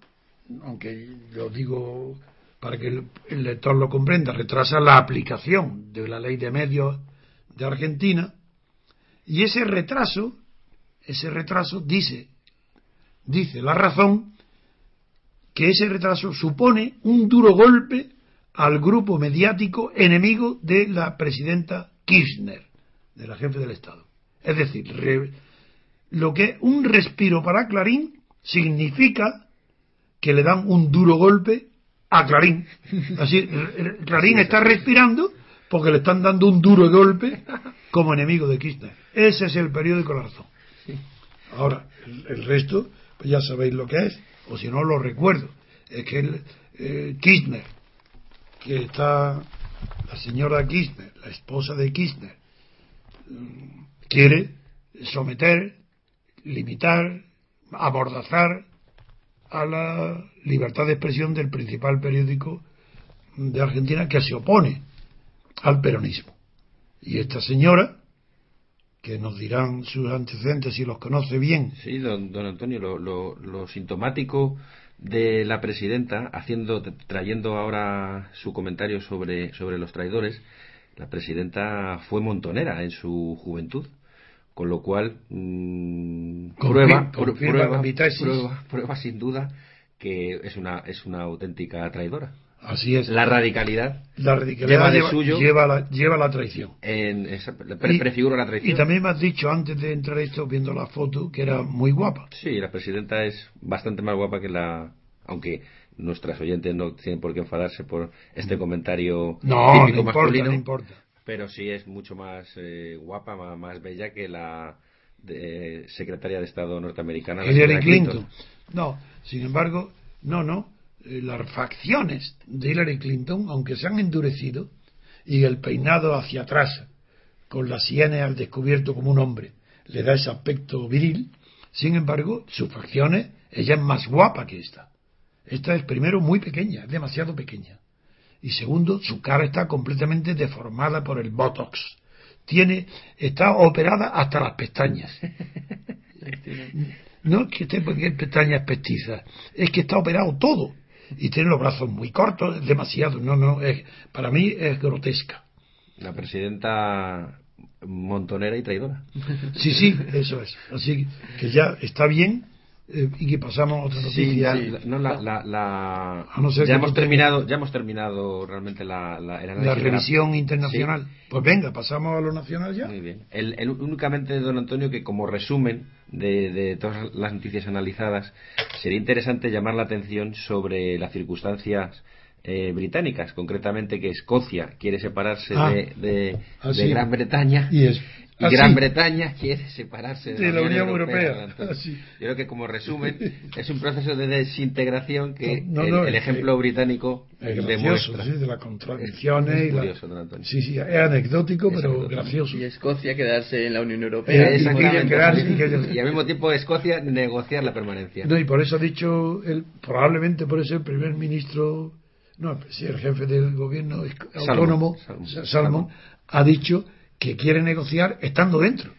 aunque lo digo para que el, el lector lo comprenda, retrasa la aplicación de la ley de medios de Argentina y ese retraso, ese retraso dice, dice la razón que ese retraso supone un duro golpe al grupo mediático enemigo de la presidenta Kirchner, de la jefe del Estado. Es decir, re- lo que un respiro para Clarín significa que le dan un duro golpe a Clarín. Así, Clarín está respirando porque le están dando un duro golpe como enemigo de Kirchner. Ese es el periódico La Razón. Ahora, el, el resto, pues ya sabéis lo que es, o si no lo recuerdo. Es que el, eh, Kirchner, que está la señora Kirchner, la esposa de Kirchner, mm, quiere someter, limitar, amordazar a la libertad de expresión del principal periódico de Argentina que se opone al peronismo. Y esta señora, que nos dirán sus antecedentes si los conoce bien, Sí, don, don Antonio, lo, lo- lo sintomático de la presidenta, haciendo, trayendo ahora su comentario sobre, sobre los traidores, la presidenta fue montonera en su juventud, con lo cual mm, prueba, prueba, prueba, prueba sin duda que es una, es una auténtica traidora. Así es, La radicalidad la radicalidad lleva de suyo- lleva la, lleva la traición. en esa- pre- prefigura la traición. y también me has dicho antes de entrar esto, viendo la foto, que era muy guapa. Sí, la presidenta es bastante más guapa que la. Aunque nuestras oyentes no tienen por qué enfadarse por este comentario No, no importa, masculino, no importa. pero sí es mucho más eh, guapa, más, más bella que la de- secretaria de Estado norteamericana. la Hillary Clinton. No, sin embargo, no, no. Eh, Las facciones de Hillary Clinton, aunque se han endurecido, y el peinado hacia atrás, con las sienes al descubierto como un hombre, le da ese aspecto viril, sin embargo, sus facciones, ella es más guapa que esta. Esta es primero muy pequeña, es demasiado pequeña. Y segundo, su cara está completamente deformada por el Botox. Tiene, está operada hasta las pestañas. *laughs* No es que esté porque pestañas pestizas, es que está operado todo. Y tiene los brazos muy cortos, es demasiado. No, no, es, para mí es grotesca. La presidenta montonera y traidora. Sí, sí, eso es. Así que ya está bien eh, y que pasamos a otra noticia. ya, la- no, la, la- la- A no ser ya hemos terminado, ya hemos terminado realmente la, la, el análisis la de revisión internacional. Sí. Pues venga, pasamos a lo nacional ya. Muy bien. El, el- únicamente, don Antonio, que como resumen de, de todas las noticias analizadas, sería interesante llamar la atención sobre las circunstancias eh, británicas, concretamente que Escocia quiere separarse Ah. de, de- Ah, de sí. Gran Bretaña Y es- y ah, Gran sí. Bretaña quiere separarse de, De la Unión Europea. don. Ah, sí. Yo creo que como resumen *laughs* es un proceso de desintegración que No, el, no, el que- ejemplo británico Es gracioso, demuestra. sí, de las contradicciones. Es y la- curioso, don Antonio. Sí, sí, es anecdótico, Es pero anecdótico. gracioso. Y Escocia quedarse en la Unión Europea. Eh, y y que- Y al mismo tiempo Escocia negociar la permanencia. No, y por eso ha dicho, él, probablemente por eso el primer ministro, no, sí, el jefe del gobierno autónomo, Salmon. Sa- Salmon, ha dicho que quiere negociar estando dentro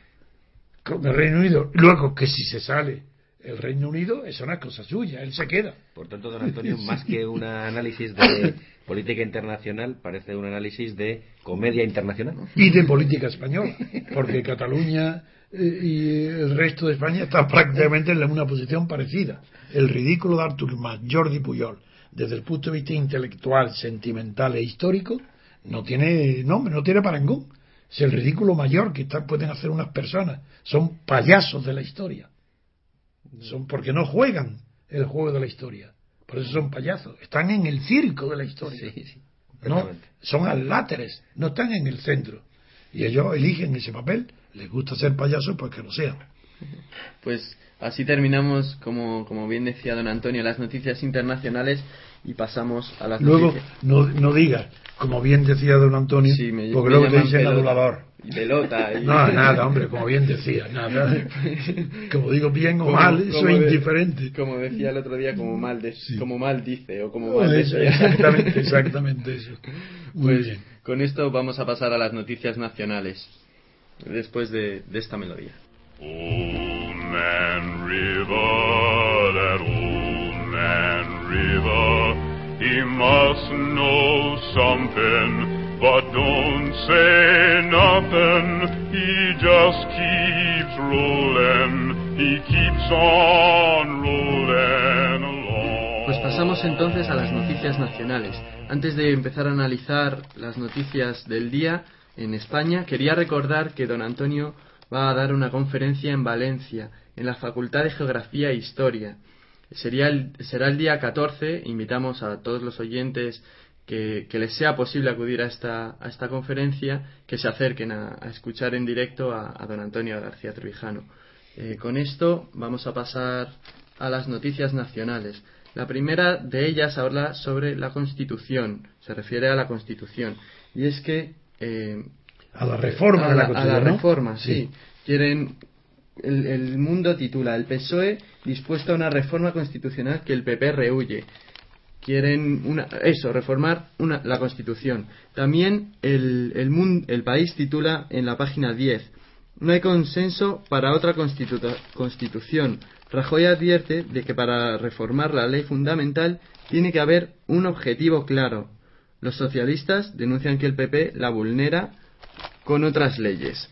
con el Reino Unido. Luego, que si se sale el Reino Unido, eso no es cosa suya, él se queda. Por tanto, don Antonio, *laughs* más que un análisis de política internacional, parece un análisis de comedia internacional. Y de política española, porque Cataluña eh, y el resto de España están prácticamente en una posición parecida. El ridículo de Artur Mas, Jordi Puyol, desde el punto de vista intelectual, sentimental e histórico, no tiene nombre, no tiene parangón. Es el ridículo mayor que están- pueden hacer unas personas. Son payasos de la historia. Son porque no juegan el juego de la historia. Por eso son payasos. Están en el circo de la historia. Sí, sí, ¿no? Son aláteres, no están en el centro. Y ellos eligen ese papel. Les gusta ser payasos, pues que lo sean. Pues así terminamos, como, como bien decía don Antonio, las noticias internacionales y pasamos a las Luego, noticias. no, no digas, como bien decía don Antonio, Sí, me- porque me luego te dicen pelota. adulador. Y pelota. y- No, nada, hombre, como bien decía, nada. *laughs* Como digo bien o Como- mal, eso es de- indiferente. Como decía el otro día, como mal, de- Sí. como mal dice o como mal Eso, exactamente, *laughs* exactamente eso. Muy Pues bien. con esto vamos a pasar a las noticias nacionales, después de, de esta melodía. Old Man River, that old man River, he must know something, but don't say nothing. He just keeps rolling, he keeps on rolling along. Pues pasamos entonces a las noticias nacionales. Antes de empezar a analizar las noticias del día en España, quería recordar que don Antonio va a dar una conferencia en Valencia, en la Facultad de Geografía e Historia. Sería el- será el día 14. Invitamos a todos los oyentes que, que les sea posible acudir a esta, a esta conferencia, que se acerquen a, a escuchar en directo a, a don Antonio García Trevijano. Eh, con esto vamos a pasar a las noticias nacionales. La primera de ellas habla sobre la Constitución, se refiere a la Constitución. Y es que. eh, A la reforma a de la la, a la Constitución. ¿no? reforma, sí. Quieren. El, mundo titula El PSOE dispuesto a una reforma constitucional que el PP rehuye. Quieren una, eso, reformar una, la Constitución. También el, el, el país titula en la página 10 No hay consenso para otra constitu- constitución. Rajoy advierte de que para reformar la ley fundamental tiene que haber un objetivo claro. Los socialistas denuncian que el PP la vulnera con otras leyes.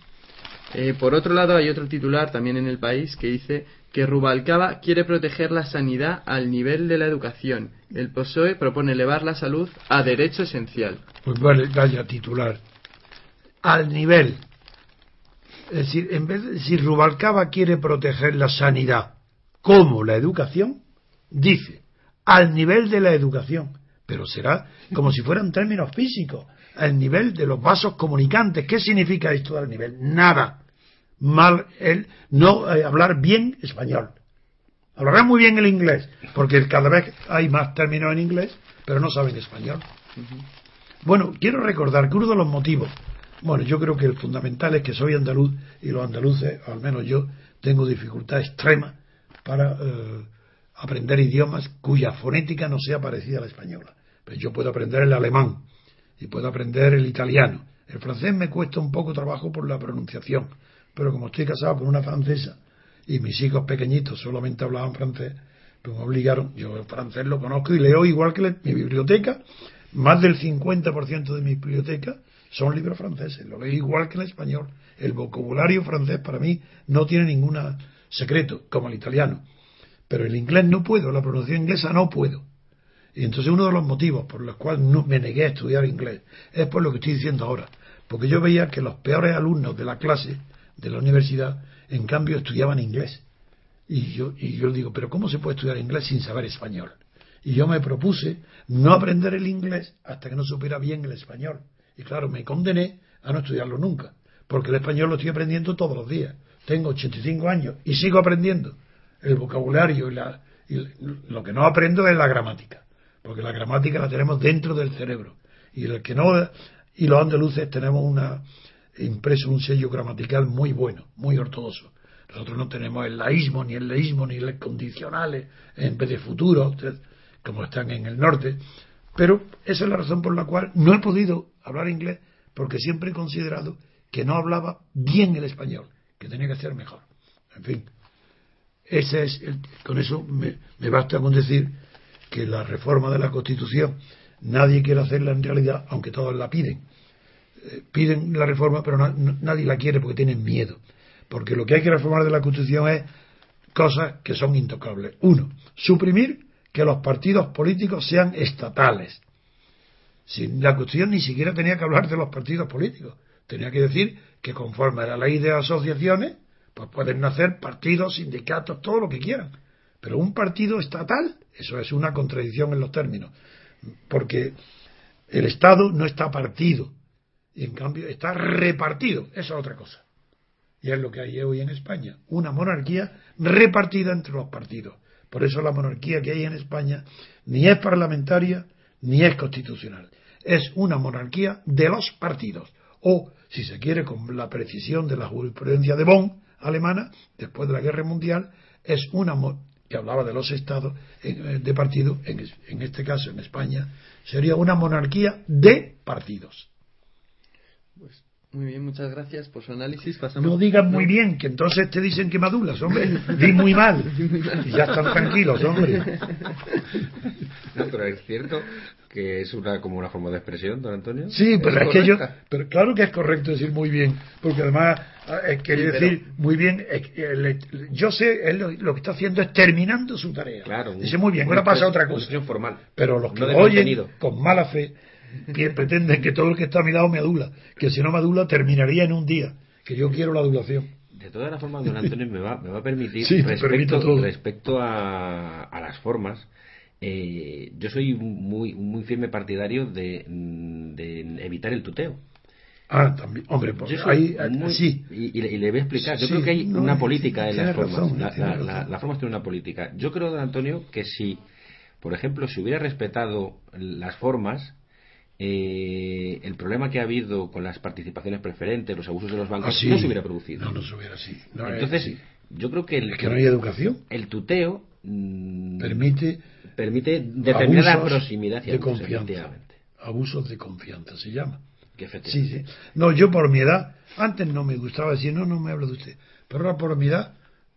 Eh, por otro lado, hay otro titular también en el país que dice que Rubalcaba quiere proteger la sanidad al nivel de la educación. El PSOE propone elevar la salud a derecho esencial. Pues vale, vaya titular. Al nivel. Es decir, en vez de decir Rubalcaba quiere proteger la sanidad como la educación, dice al nivel de la educación. Pero será como si fueran términos físicos, al nivel de los vasos comunicantes. ¿Qué significa esto al nivel? Nada. Mal el no eh, hablar bien español. Hablarán muy bien el inglés, porque cada vez hay más términos en inglés, pero no saben español. Bueno, quiero recordar que uno de los motivos, bueno, yo creo que el fundamental es que soy andaluz y los andaluces, al menos yo, tengo dificultad extrema para eh, aprender idiomas cuya fonética no sea parecida a la española. Pero yo puedo aprender el alemán y puedo aprender el italiano. El francés me cuesta un poco trabajo por la pronunciación, pero como estoy casado con una francesa y mis hijos pequeñitos solamente hablaban francés, pues me obligaron, yo el francés lo conozco y leo igual que mi biblioteca, más del 50% de mi biblioteca son libros franceses, lo leo igual que el español. El vocabulario francés para mí no tiene ningún secreto, como el italiano. Pero el inglés no puedo, la pronunciación inglesa no puedo. Y entonces uno de los motivos por los cuales no me negué a estudiar inglés es por lo que estoy diciendo ahora. Porque yo veía que los peores alumnos de la clase, de la universidad, en cambio estudiaban inglés. Y yo, y yo digo, pero ¿cómo se puede estudiar inglés sin saber español? Y yo me propuse no aprender el inglés hasta que no supiera bien el español. Y claro, me condené a no estudiarlo nunca, porque el español lo estoy aprendiendo todos los días. Tengo 85 años y sigo aprendiendo el vocabulario y, la, y lo que no aprendo es la gramática, porque la gramática la tenemos dentro del cerebro. Y el que no y los andaluces tenemos una impreso un sello gramatical muy bueno, muy ortodoxo. Nosotros no tenemos el laísmo, ni el leísmo, ni los condicionales en vez de futuro, como están en el norte. Pero esa es la razón por la cual no he podido hablar inglés, porque siempre he considerado que no hablaba bien el español, que tenía que ser mejor. En fin, ese es el- con eso me basta con decir que la reforma de la Constitución nadie quiere hacerla en realidad, aunque todos la piden. Eh, piden la reforma, pero nadie la quiere porque tienen miedo. Porque lo que hay que reformar de la Constitución es cosas que son intocables. Uno, suprimir que los partidos políticos sean estatales. Si la Constitución ni siquiera tenía que hablar de los partidos políticos. Tenía que decir que conforme a la ley de asociaciones, pues pueden nacer partidos, sindicatos, todo lo que quieran. Pero un partido estatal, eso es una contradicción en los términos. Porque el Estado no está partido. Y en cambio está repartido. Eso es otra cosa. Y es lo que hay hoy en España. Una monarquía repartida entre los partidos. Por eso la monarquía que hay en España ni es parlamentaria ni es constitucional. Es una monarquía de los partidos. O, si se quiere, con la precisión de la jurisprudencia de Bonn, alemana, después de la Guerra Mundial, es una que hablaba de los estados eh, de partido, en, es- en este caso en España, sería una monarquía de partidos. Muy bien, muchas gracias por su análisis. Pasamos... No digan muy bien, que entonces te dicen que madulas, hombre. *laughs* Di muy mal. Y ya están tranquilos, hombre. *laughs* No, pero es cierto que es una como una forma de expresión, don Antonio. Sí, pero es que yo, pero claro que es correcto decir muy bien, porque además ah, es que Sí, pero- decir muy bien, eh, le- yo sé, él lo, lo que está haciendo es terminando su tarea. Claro. Dice muy bien, ahora pasa otra cosa. formal. Pero los que no lo oyen contenido. con mala fe pretenden que todo el que está a mi lado me adula, que si no me adula terminaría en un día, que yo quiero la adulación. De todas las formas, don Antonio me va, me va a permitir, Sí, respecto, todo. respecto a, a las formas, eh, yo soy muy, muy firme partidario de, de evitar el tuteo. Ah, también, hombre, pues ahí, muy- sí, y, y le, y le voy a explicar. Yo Sí, creo que hay no, una política en tiene las formas. razón, la, tiene formas tienen una política. Yo creo, don Antonio, que si, por ejemplo, se hubiera respetado las formas, eh, el problema que ha habido con las participaciones preferentes, los abusos de los bancos, Ah, sí. no se hubiera producido. No, no se hubiera así. No, es- Entonces, sí. yo creo que el, es que no hay educación. el tuteo mm, Permite permite determinada abusos proximidad y de abusos, confianza. Abusos de confianza se llama. Que Sí, sí. No, yo por mi edad, antes no me gustaba decir, no, no me hablo de usted. Pero ahora por mi edad,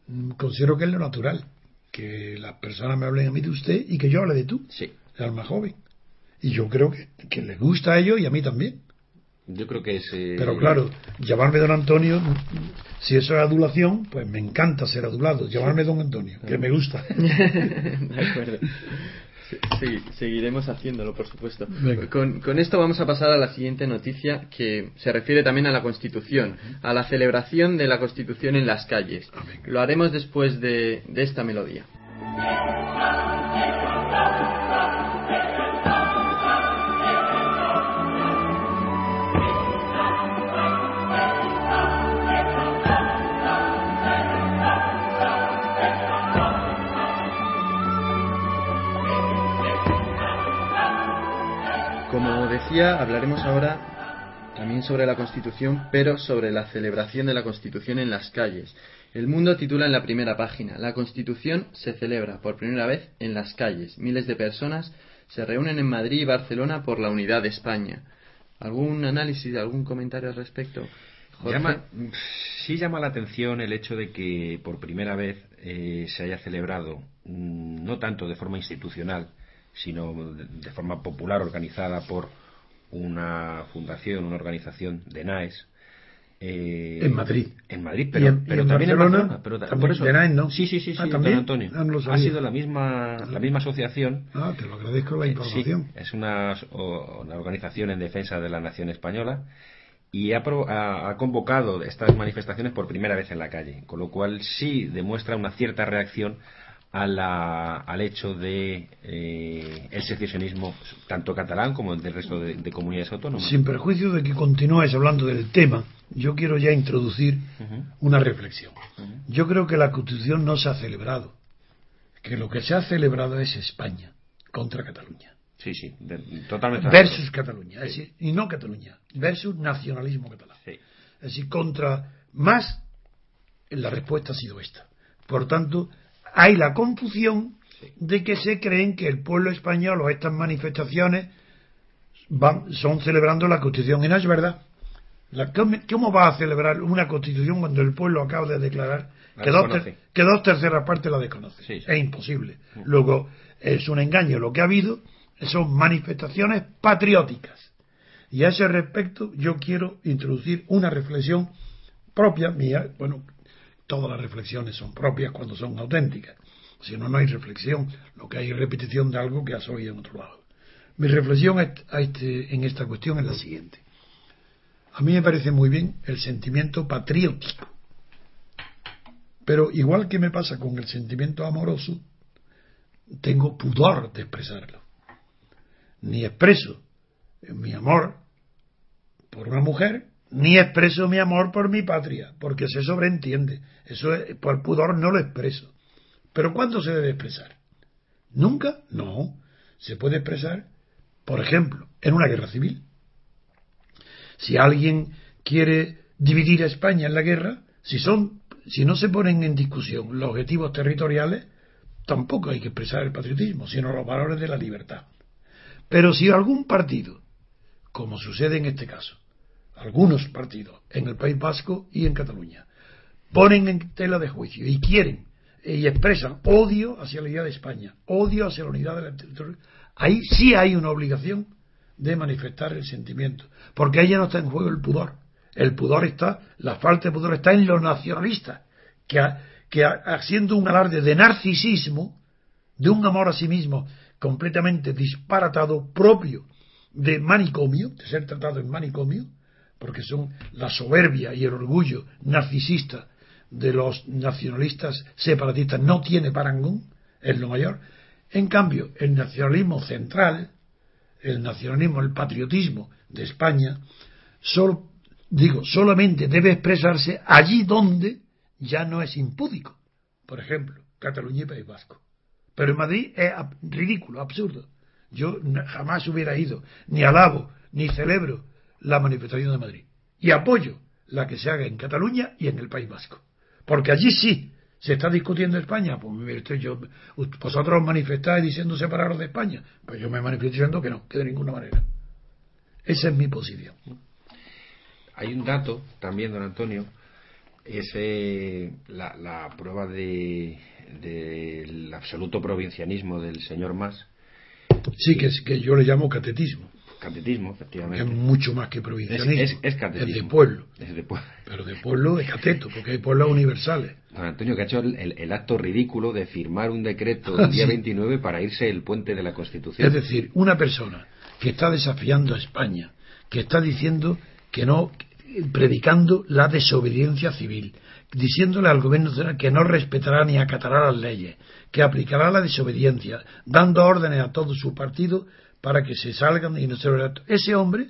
mm, considero que es lo natural. Que las personas me hablen a mí de usted y que yo hable de tú, Sí. el más joven. Y yo creo que, que les gusta a ellos y a mí también. Yo creo que es. eh, Pero claro, llamarme don Antonio, si eso es adulación, pues me encanta ser adulado. Llamarme don Antonio, que me gusta. *laughs* De acuerdo. Sí, seguiremos haciéndolo, por supuesto. Con, con esto vamos a pasar a la siguiente noticia que se refiere también a la Constitución, a la celebración de la Constitución en las calles. Lo haremos después de, de esta melodía. Hablaremos ahora también sobre la Constitución, pero sobre la celebración de la Constitución en las calles. El Mundo titula en la primera página, La Constitución se celebra por primera vez en las calles. Miles de personas se reúnen en Madrid y Barcelona por la unidad de España. ¿Algún análisis, algún comentario al respecto? Llama, sí llama la atención el hecho de que por primera vez eh, se haya celebrado, mm, no tanto de forma institucional, sino de forma popular organizada por una fundación, una organización de NAES. eh, En Madrid. En Madrid, ¿Y pero, en- también en Barcelona? Pero ta- ¿También? por eso, ¿De NAES no? Sí, sí, sí, sí, Ah, don ¿también? Antonio. Ah, no ha sido la misma, la misma asociación Ah, te lo agradezco la eh, información. Sí, es una, una organización en defensa de la nación española y ha- ha convocado estas manifestaciones por primera vez en la calle, con lo cual sí demuestra una cierta reacción a la- al hecho de eh, el secesionismo tanto catalán como del resto de, de comunidades autónomas. Sin perjuicio de que continúes hablando del tema, yo quiero ya introducir una reflexión. Yo creo que la Constitución no se ha celebrado, que lo que se ha celebrado es España contra Cataluña. Sí, sí, de- totalmente. Versus. Cataluña, es decir, y no Cataluña, versus nacionalismo catalán. Sí. Es decir, contra más, la respuesta ha sido esta. Por tanto, hay la confusión de que se creen que el pueblo español o estas manifestaciones van, son celebrando la Constitución. Y no es verdad. La- ¿cómo, va a celebrar una Constitución cuando el pueblo acaba de declarar La que dos, ter- desconoce. que dos terceras partes la? Sí, sí. Es imposible. Luego, es un engaño. Lo que ha habido son manifestaciones patrióticas. Y a ese respecto yo quiero introducir una reflexión propia mía. Bueno, todas las reflexiones son propias cuando son auténticas. Si no, no hay reflexión. Lo que hay es repetición de algo que has oído en otro lado. Mi reflexión este- en esta cuestión es la siguiente. A mí me parece muy bien el sentimiento patriótico. Pero igual que me pasa con el sentimiento amoroso, tengo pudor de expresarlo. Ni expreso mi amor por una mujer, ni expreso mi amor por mi patria, porque se sobreentiende. Eso es, por pudor no lo expreso. Pero ¿cuándo se debe expresar? ¿Nunca? No. Se puede expresar, por ejemplo, en una guerra civil. Si alguien quiere dividir a España en la guerra, si son, si no se ponen en discusión los objetivos territoriales, tampoco hay que expresar el patriotismo, sino los valores de la libertad. Pero si algún partido, como sucede en este caso, algunos partidos en el País Vasco y en Cataluña, ponen en tela de juicio y quieren y expresan odio hacia la unidad de España, odio hacia la unidad del territorio, ahí sí hay una obligación de manifestar el sentimiento, porque ahí ya no está en juego el pudor. El pudor está, la falta de pudor está en los nacionalistas, que, que haciendo un alarde de narcisismo, de un amor a sí mismo completamente disparatado, propio de manicomio, de ser tratado en manicomio, porque son la soberbia y el orgullo narcisista de los nacionalistas separatistas no tiene parangón, es lo mayor. En cambio, el nacionalismo central, el nacionalismo, el patriotismo de España, solo, digo, solamente debe expresarse allí donde ya no es impúdico. Por ejemplo, Cataluña y País Vasco. Pero en Madrid es ridículo, absurdo. Yo jamás hubiera ido, ni alabo, ni celebro la manifestación de Madrid. Y apoyo la que se haga en Cataluña y en el País Vasco. Porque allí sí se está discutiendo España. Pues usted, yo, vosotros manifestáis diciendo separaros de España. Pues yo me manifiesto diciendo que no, que de ninguna manera. Esa es mi posición. Hay un dato también, don Antonio, es eh, la, la, prueba de del absoluto provincianismo del señor Mas. Sí, que, es, que yo le llamo catetismo. Catetismo, efectivamente. Es mucho más que provincianismo. Es, es, es catetismo. Es de pueblo. Es de pueblo. *laughs* Pero de pueblo es cateto, porque hay pueblos universales. Don Antonio, que ha hecho el, el, el acto ridículo de firmar un decreto *laughs* el día sí. 29 para irse el puente de la Constitución. Es decir, una persona que está desafiando a España, que está diciendo que no, predicando la desobediencia civil, diciéndole al gobierno nacional que no respetará ni acatará las leyes, que aplicará la desobediencia, dando órdenes a todo su partido para que se salgan y no se lo Ese hombre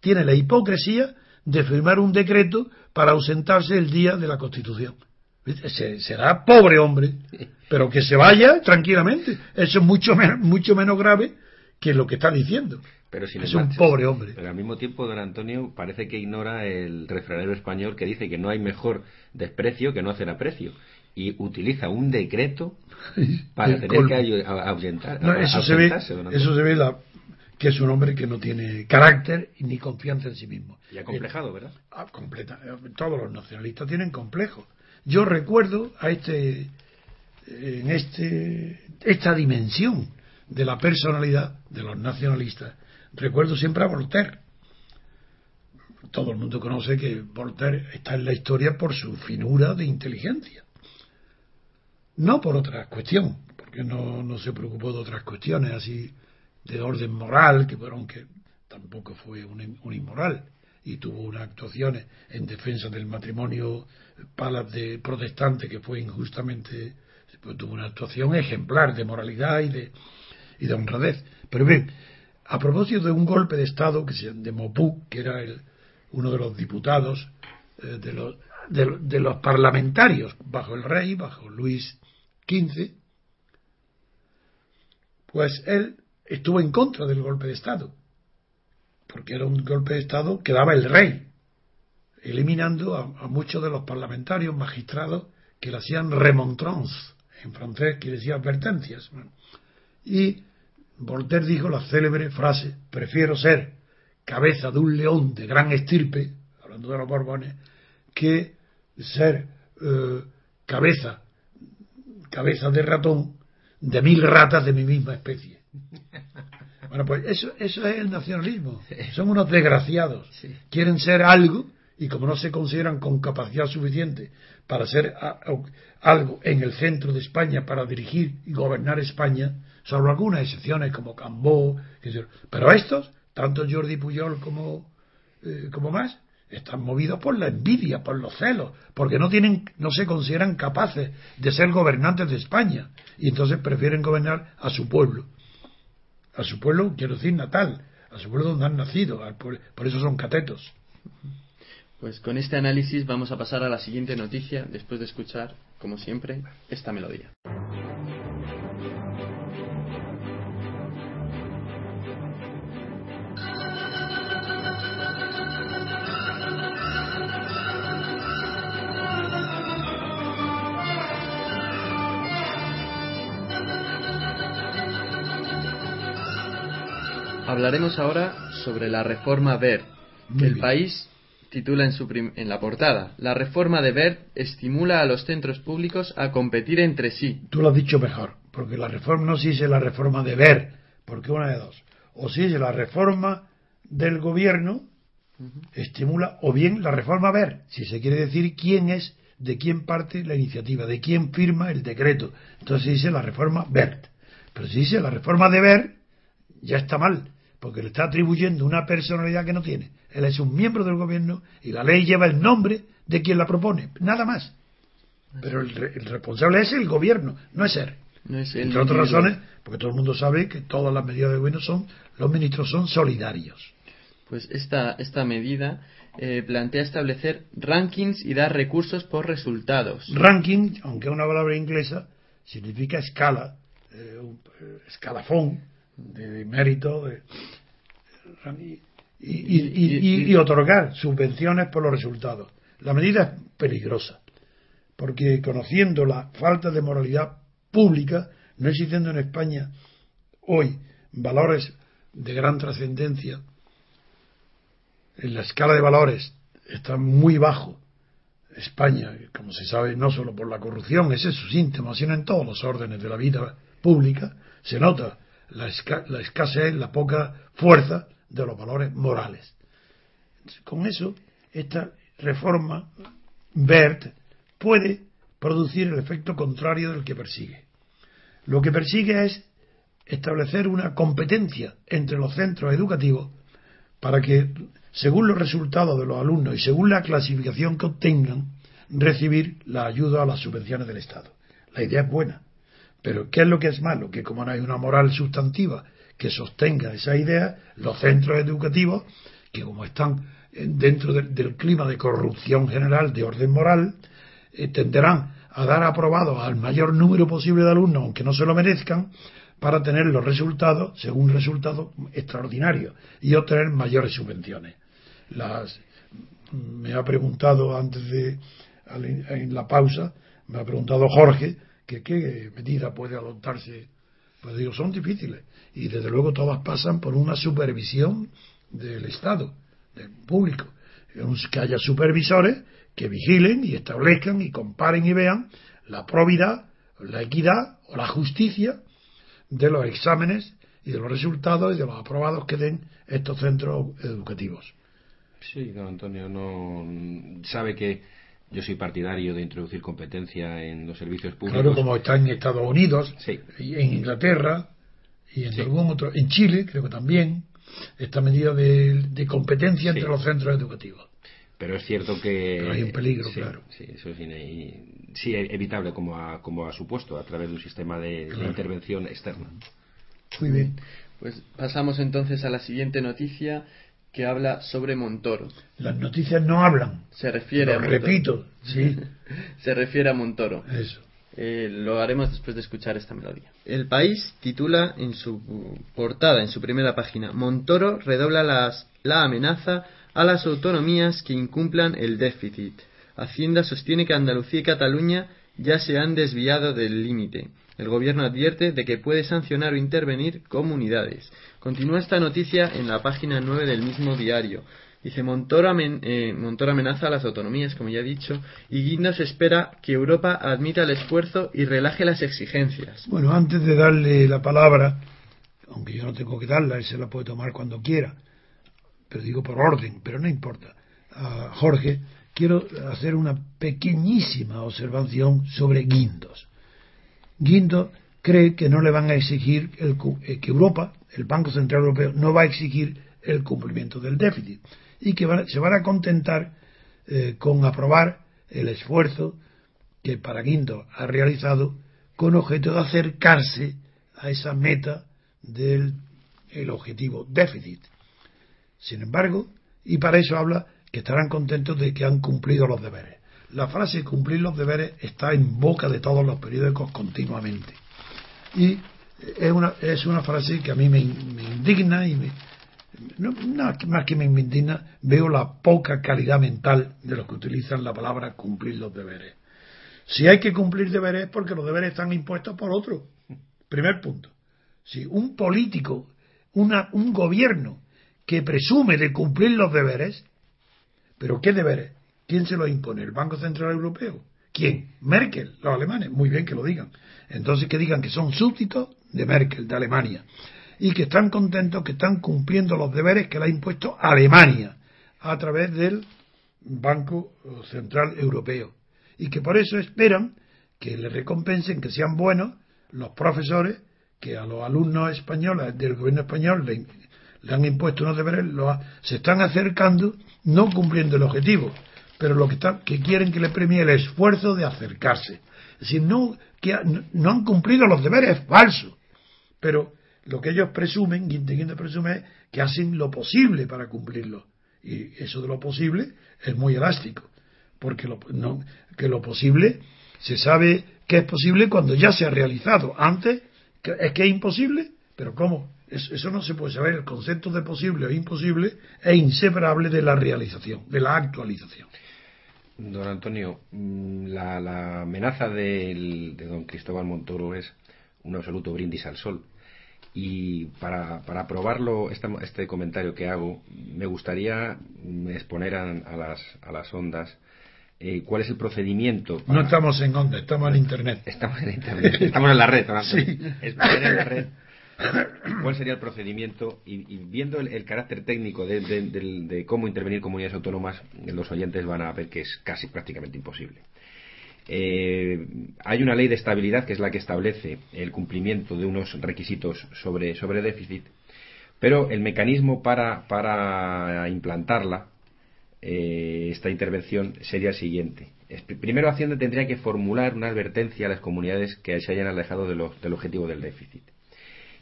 tiene la hipocresía de firmar un decreto para ausentarse el día de la Constitución. Será pobre hombre, *laughs* pero que se vaya tranquilamente. Eso es mucho, menos, mucho menos grave que lo que está diciendo. Pero sin es un pobre hombre. Pero al mismo tiempo, don Antonio parece que ignora el refranero español que dice que no hay mejor desprecio que no hacer aprecio. Y utiliza un decreto *laughs* para tener Col... que ahuyentar. No, eso, se ve, eso se ve la, que es un hombre que no tiene carácter ni confianza en sí mismo. Y acomplejado, ¿verdad? Ah, completa. Todos los nacionalistas tienen complejos. Yo recuerdo a este, en este, esta dimensión de la personalidad de los nacionalistas. Recuerdo siempre a Voltaire. Todo el mundo conoce que Voltaire está en la historia por su finura de inteligencia. No por otra cuestión, porque no, no se preocupó de otras cuestiones así de orden moral, que fueron que tampoco fue un, un inmoral y tuvo unas actuaciones en defensa del matrimonio palas de protestante que fue injustamente pues, tuvo una actuación ejemplar de moralidad y de y de honradez. Pero bien a propósito de un golpe de estado que se de Mopú que era el, uno de los diputados eh, de, los, de, de, los parlamentarios bajo el rey bajo Luis XV pues él estuvo en contra del golpe de estado porque era un golpe de Estado que daba el rey, eliminando a, muchos de los parlamentarios, magistrados, que le hacían remontrons, en francés que decía advertencias. Y Voltaire dijo la célebre frase, prefiero ser cabeza de un león de gran estirpe, hablando de los Borbones, que ser eh, cabeza, cabeza de ratón de mil ratas de mi misma especie. *laughs* Bueno, pues eso, eso es el nacionalismo. Son unos desgraciados. Sí. Quieren ser algo y como no se consideran con capacidad suficiente para ser algo en el centro de España, para dirigir y gobernar España, salvo algunas excepciones como Cambó, pero estos, tanto Jordi Puyol como, eh, como más, están movidos por la envidia, por los celos, porque no tienen, no se consideran capaces de ser gobernantes de España y entonces prefieren gobernar a su pueblo a su pueblo, quiero decir natal, a su pueblo donde han nacido, por, eso son catetos. Pues con este análisis vamos a pasar a la siguiente noticia después de escuchar, como siempre, esta melodía. Hablaremos ahora sobre la reforma Bert, que el país titula en, su en la portada. La reforma de Bert estimula a los centros públicos a competir entre sí. Tú lo has dicho mejor, porque la reforma no se dice la reforma de ver, porque una de dos. O se dice la reforma del gobierno, estimula, o bien la reforma ver, si se quiere decir quién es, de quién parte la iniciativa, de quién firma el decreto. Entonces se dice la reforma BERT. Pero si dice la reforma de ver, ya está mal, porque le está atribuyendo una personalidad que no tiene. Él es un miembro del gobierno y la ley lleva el nombre de quien la propone, nada más. Pero el, re- el responsable es el gobierno, no es él. No es el Entre otras individuo. razones, porque todo el mundo sabe que todas las medidas de gobierno son, los ministros son solidarios. Pues esta, esta medida eh, plantea establecer rankings y dar recursos por resultados. Ranking, aunque es una palabra inglesa, significa escala, eh, un, eh, escalafón de mérito, de, y, y- y- y- y otorgar subvenciones por los resultados. La medida es peligrosa, porque conociendo la falta de moralidad pública, no existiendo en España hoy valores de gran trascendencia, en la escala de valores está muy bajo. España, como se sabe, no solo por la corrupción, ese es su síntoma, sino en todos los órdenes de la vida pública, se nota la, esca- la escasez, la poca fuerza de los valores morales. Con eso, esta reforma BERT puede producir el efecto contrario del que persigue. Lo que persigue es establecer una competencia entre los centros educativos para que, según los resultados de los alumnos y según la clasificación que obtengan, recibir la ayuda a las subvenciones del Estado. La idea es buena, pero ¿qué es lo que es malo? Que como no hay una moral sustantiva que sostenga esa idea, los centros educativos, que como están eh, dentro del, clima de corrupción general de orden moral, eh, tenderán a dar aprobados al mayor número posible de alumnos, aunque no se lo merezcan, para tener los resultados, según resultados extraordinarios, y obtener mayores subvenciones. Las, me ha preguntado antes de, en la pausa, me ha preguntado Jorge que qué medida puede adoptarse. Pues digo, son difíciles. Y desde luego todas pasan por una supervisión del Estado, del público. Que haya supervisores que vigilen y establezcan y comparen y vean la probidad, la equidad o la justicia de los exámenes y de los resultados y de los aprobados que den estos centros educativos. Sí, don Antonio no sabe que yo soy partidario de introducir competencia en los servicios públicos. Claro, como está en Estados Unidos, Sí. y en Inglaterra y en Sí. algún otro, en Chile creo que también, esta medida de, de competencia Sí. entre los centros educativos. Pero es cierto que. Pero hay un peligro, sí, claro. Sí, eso es ine- y- sí, evitable, como ha, como ha supuesto, a través de un sistema de, intervención externa. Muy bien. Pues pasamos entonces a la siguiente noticia que habla sobre Montoro. Las noticias no hablan. Se refiere Lo a Montoro. repito, sí, *laughs* Se refiere a Montoro. eso. Eh, lo haremos después de escuchar esta melodía. El país titula en su portada, en su primera página, Montoro redobla las- la amenaza a las autonomías que incumplan el déficit. Hacienda sostiene que Andalucía y Cataluña ya se han desviado del límite. El gobierno advierte de que puede sancionar o intervenir comunidades. Continúa esta noticia en la página 9 del mismo diario. Dice Montoro, amen- eh, amenaza a las autonomías, como ya he dicho, y Guindos espera que Europa admita el esfuerzo y relaje las exigencias. Bueno, antes de darle la palabra, aunque yo no tengo que darla, él se la puede tomar cuando quiera, pero digo por orden, pero no importa. A Jorge, quiero hacer una pequeñísima observación sobre Guindos. Guindos cree que no le van a exigir, el eh, que Europa, el Banco Central Europeo, no va a exigir el cumplimiento del déficit y que se van a contentar eh, con aprobar el esfuerzo que para Guindos ha realizado con objeto de acercarse a esa meta del el objetivo déficit. Sin embargo, y para eso habla que estarán contentos de que han cumplido los deberes. La frase cumplir los deberes está en boca de todos los periódicos continuamente. Y es una, es una frase que a mí me, indigna y me, más que me indigna, veo la poca calidad mental de los que utilizan la palabra cumplir los deberes. Si hay que cumplir deberes es porque los deberes están impuestos por otro. Primer punto. Si un político, una, un gobierno que presume de cumplir los deberes, ¿pero qué deberes? ¿Quién se los impone? ¿El Banco Central Europeo? ¿Quién? Merkel, los alemanes. Muy bien que lo digan. Entonces que digan que son súbditos de Merkel, de Alemania. Y que están contentos, que están cumpliendo los deberes que le ha impuesto Alemania a través del Banco Central Europeo. Y que por eso esperan que le recompensen, que sean buenos los profesores que a los alumnos españoles del gobierno español le, han impuesto unos deberes, se están acercando, no cumpliendo el objetivo, pero lo que, está, que quieren que le premie el esfuerzo de acercarse. Es decir, no, que no, han cumplido los deberes, es falso. Pero lo que ellos presumen, Guinteguín presume, es que hacen lo posible para cumplirlo. Y eso de lo posible es muy elástico, porque lo, no, que lo posible se sabe que es posible cuando ya se ha realizado. Antes es que es imposible, pero ¿cómo? Eso no se puede saber. El concepto de posible o imposible es inseparable de la realización, de la actualización. Don Antonio, mm, la, la amenaza del- de don Cristóbal Montoro es un absoluto brindis al sol. Y para, para probarlo, esta- este comentario que hago, me gustaría mm, exponer a, a las, a las ondas eh, cuál es el procedimiento. para- No estamos en onda, estamos en Internet. Estamos en Internet, estamos en la red, don *laughs* Antonio. Sí. Exponer en la red cuál sería el procedimiento y, viendo el, carácter técnico de, cómo intervenir comunidades autónomas, los oyentes van a ver que es casi prácticamente imposible. Eh, hay una ley de estabilidad que es la que establece el cumplimiento de unos requisitos sobre, sobre déficit, pero el mecanismo para, para implantarla, eh, esta intervención, sería el siguiente. Primero, Hacienda tendría que formular una advertencia a las comunidades que se hayan alejado del objetivo del déficit.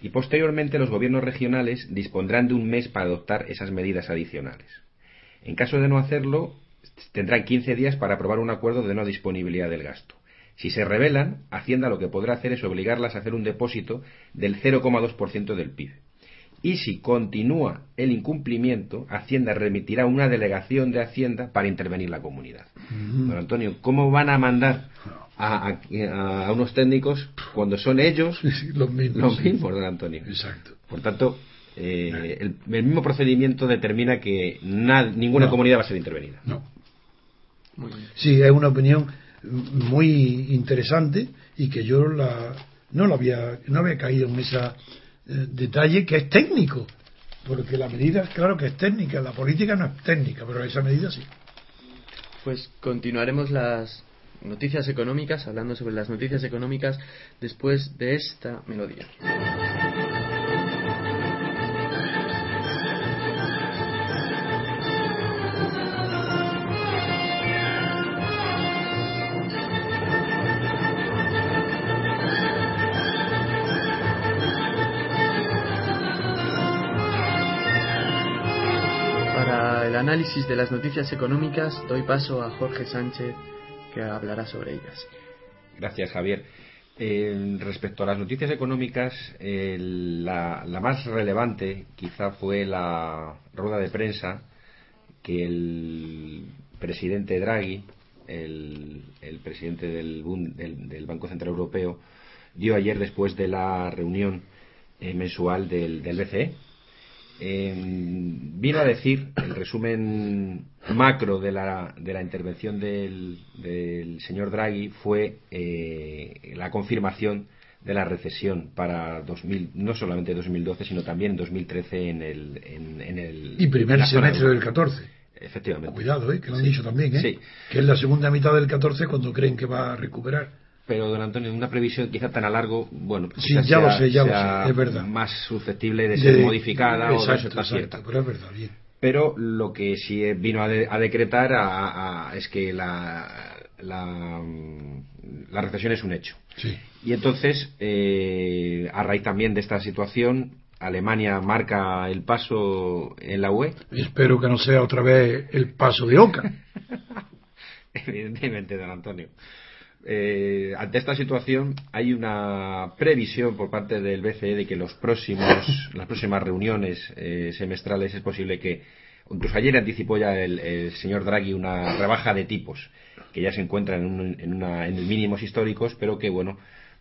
Y posteriormente, los gobiernos regionales dispondrán de un mes para adoptar esas medidas adicionales. En caso de no hacerlo, tendrán 15 días para aprobar un acuerdo de no disponibilidad del gasto. Si se rebelan, Hacienda lo que podrá hacer es obligarlas a hacer un depósito del 0,2% del PIB. Y si continúa el incumplimiento, Hacienda remitirá una delegación de Hacienda para intervenir la comunidad. Don Antonio, ¿cómo van a mandar a, a- a unos técnicos cuando son ellos *laughs* Los mismos. los sí. mismos, don Antonio? Exacto. Por tanto, eh, el, el mismo procedimiento determina que na- ninguna No. comunidad va a ser intervenida. No. Muy bien. Sí, es una opinión muy interesante y que yo la, no la había, no había caído en ese detalle que es técnico. Porque la medida, claro que es técnica, la política no es técnica, pero esa medida sí. Pues continuaremos las noticias económicas, hablando sobre las noticias económicas después de esta melodía. Para el análisis de las noticias económicas doy paso a Jorge Sánchez que hablará sobre ellas. Gracias, Javier. Eh, respecto a las noticias económicas, eh, la, la más relevante quizá fue la rueda de prensa que el presidente Draghi, el, presidente del, del- Banco Central Europeo, dio ayer después de la reunión eh, mensual del BCE. Eh, vino a decir el resumen macro de la, de la intervención del, del señor Draghi fue eh, la confirmación de la recesión para 2000, no solamente 2012 sino también en 2013 en el en, en el Y primer en semestre del 14. efectivamente Cuidado, ¿eh? que lo han dicho también, ¿eh? Sí. que es la segunda mitad del 14 cuando creen que va a recuperar. Pero don Antonio una previsión quizá tan a largo bueno Sí, quizás ya lo sea- sé, ya lo sea sé, es verdad. más susceptible de ser De- modificada o de exacto, ser exacto, cierta pero es verdad, bien. pero lo que sí vino a, de- a decretar a- a- es que la, la, mm, la recesión es un hecho. Sí. Y entonces, eh, a raíz también de esta situación, Alemania marca el paso en la. UE. Espero que no sea otra vez el paso de Oca. *laughs* Evidentemente, don Antonio. Eh, ante esta situación hay una previsión por parte del BCE de que los próximos, *laughs* las próximas reuniones eh, semestrales es posible que, incluso ayer anticipó ya el, el señor Draghi una rebaja de tipos que ya se encuentra en, un- en, una, en mínimos históricos, pero que bueno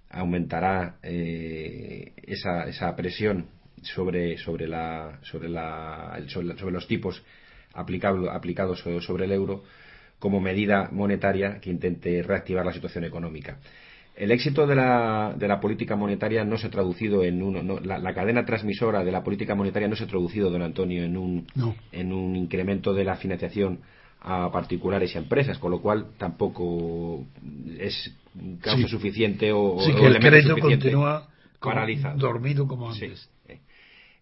aumentará eh, esa, esa presión sobre sobre la sobre la sobre, la- sobre los tipos aplicados so- sobre el euro como medida monetaria que intente reactivar la situación económica. El éxito de la, de la política monetaria no se ha traducido en uno, no- la, la cadena transmisora de la política monetaria no se ha traducido, don Antonio, en un, No. en un incremento de la financiación a particulares y a empresas, con lo cual tampoco es causa Sí. suficiente o, Sí, o que el crédito continúa paralizado. dormido como antes. Eh,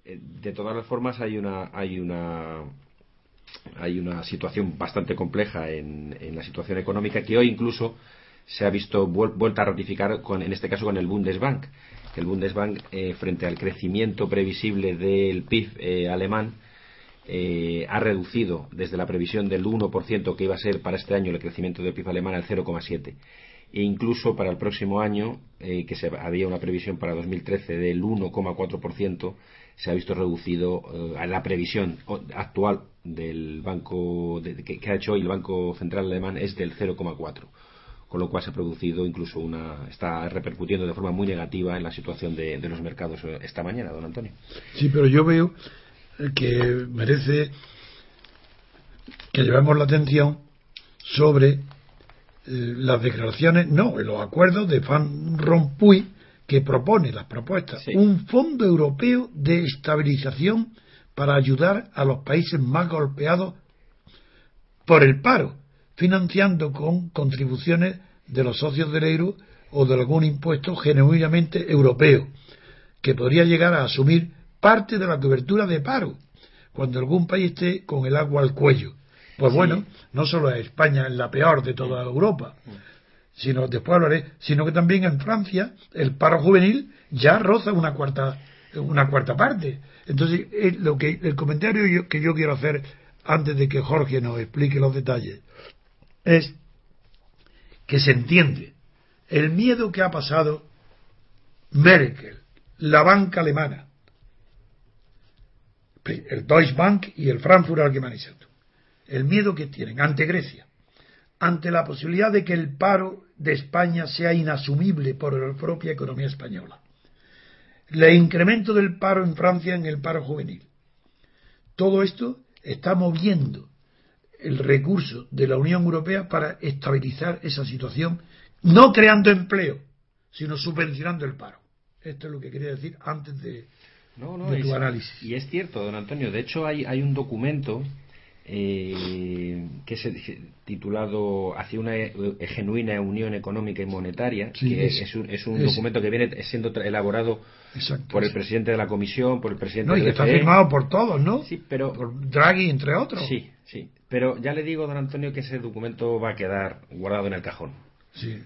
eh, De todas las formas hay una hay una hay una situación bastante compleja en, la situación económica que hoy incluso se ha visto vuel- vuelta a ratificar con, en este caso con el Bundesbank. El Bundesbank eh, frente al crecimiento previsible del PIB eh, alemán eh, ha reducido desde la previsión del 1% que iba a ser para este año el crecimiento del PIB alemán al 0,7 e incluso para el próximo año, que se, había una previsión para 2013 del 1,4%, se ha visto reducido eh, a la previsión actual del banco de- que, ha hecho hoy el Banco Central Alemán es del 0,4 con lo cual se ha producido incluso una está repercutiendo de forma muy negativa en la situación de, los mercados eh, esta mañana, don Antonio. Sí, pero yo veo que merece que llevemos la atención sobre eh, las declaraciones, no, los acuerdos de Van Rompuy que propone las propuestas, Sí. un fondo europeo de estabilización para ayudar a los países más golpeados por el paro, financiando con contribuciones de los socios del euro o de algún impuesto genuinamente europeo, que podría llegar a asumir parte de la cobertura de paro cuando algún país esté con el agua al cuello. Pues Sí. bueno, no solo es España es la peor de toda Europa, sino después hablaré, sino que también en Francia el paro juvenil ya roza una cuarta una cuarta parte. Entonces, lo que el comentario que yo quiero hacer antes de que Jorge nos explique los detalles es que se entiende el miedo que ha pasado Merkel, la banca alemana, el Deutsche Bank y el Frankfurt Allgemeine Zeitung, el miedo que tienen ante Grecia, ante la posibilidad de que el paro de España sea inasumible por la propia economía española, el incremento del paro en Francia en el paro juvenil. Todo esto está moviendo el recurso de la Unión Europea para estabilizar esa situación, no creando empleo, sino subvencionando el paro. Esto es lo que quería decir antes de, No, no, de tu es- análisis. Y es cierto, don Antonio. De hecho, hay, hay un documento eh, que se titulado Hacia una eh, genuina unión económica y monetaria, Sí, que es, un, es un documento que viene siendo elaborado Exacto. por el presidente de la Comisión, por el presidente No, y del que está BCE. firmado por todos, ¿no? Sí, pero Por Draghi, entre otros. sí, sí. Pero ya le digo, don Antonio, que ese documento va a quedar guardado en el cajón, Sí.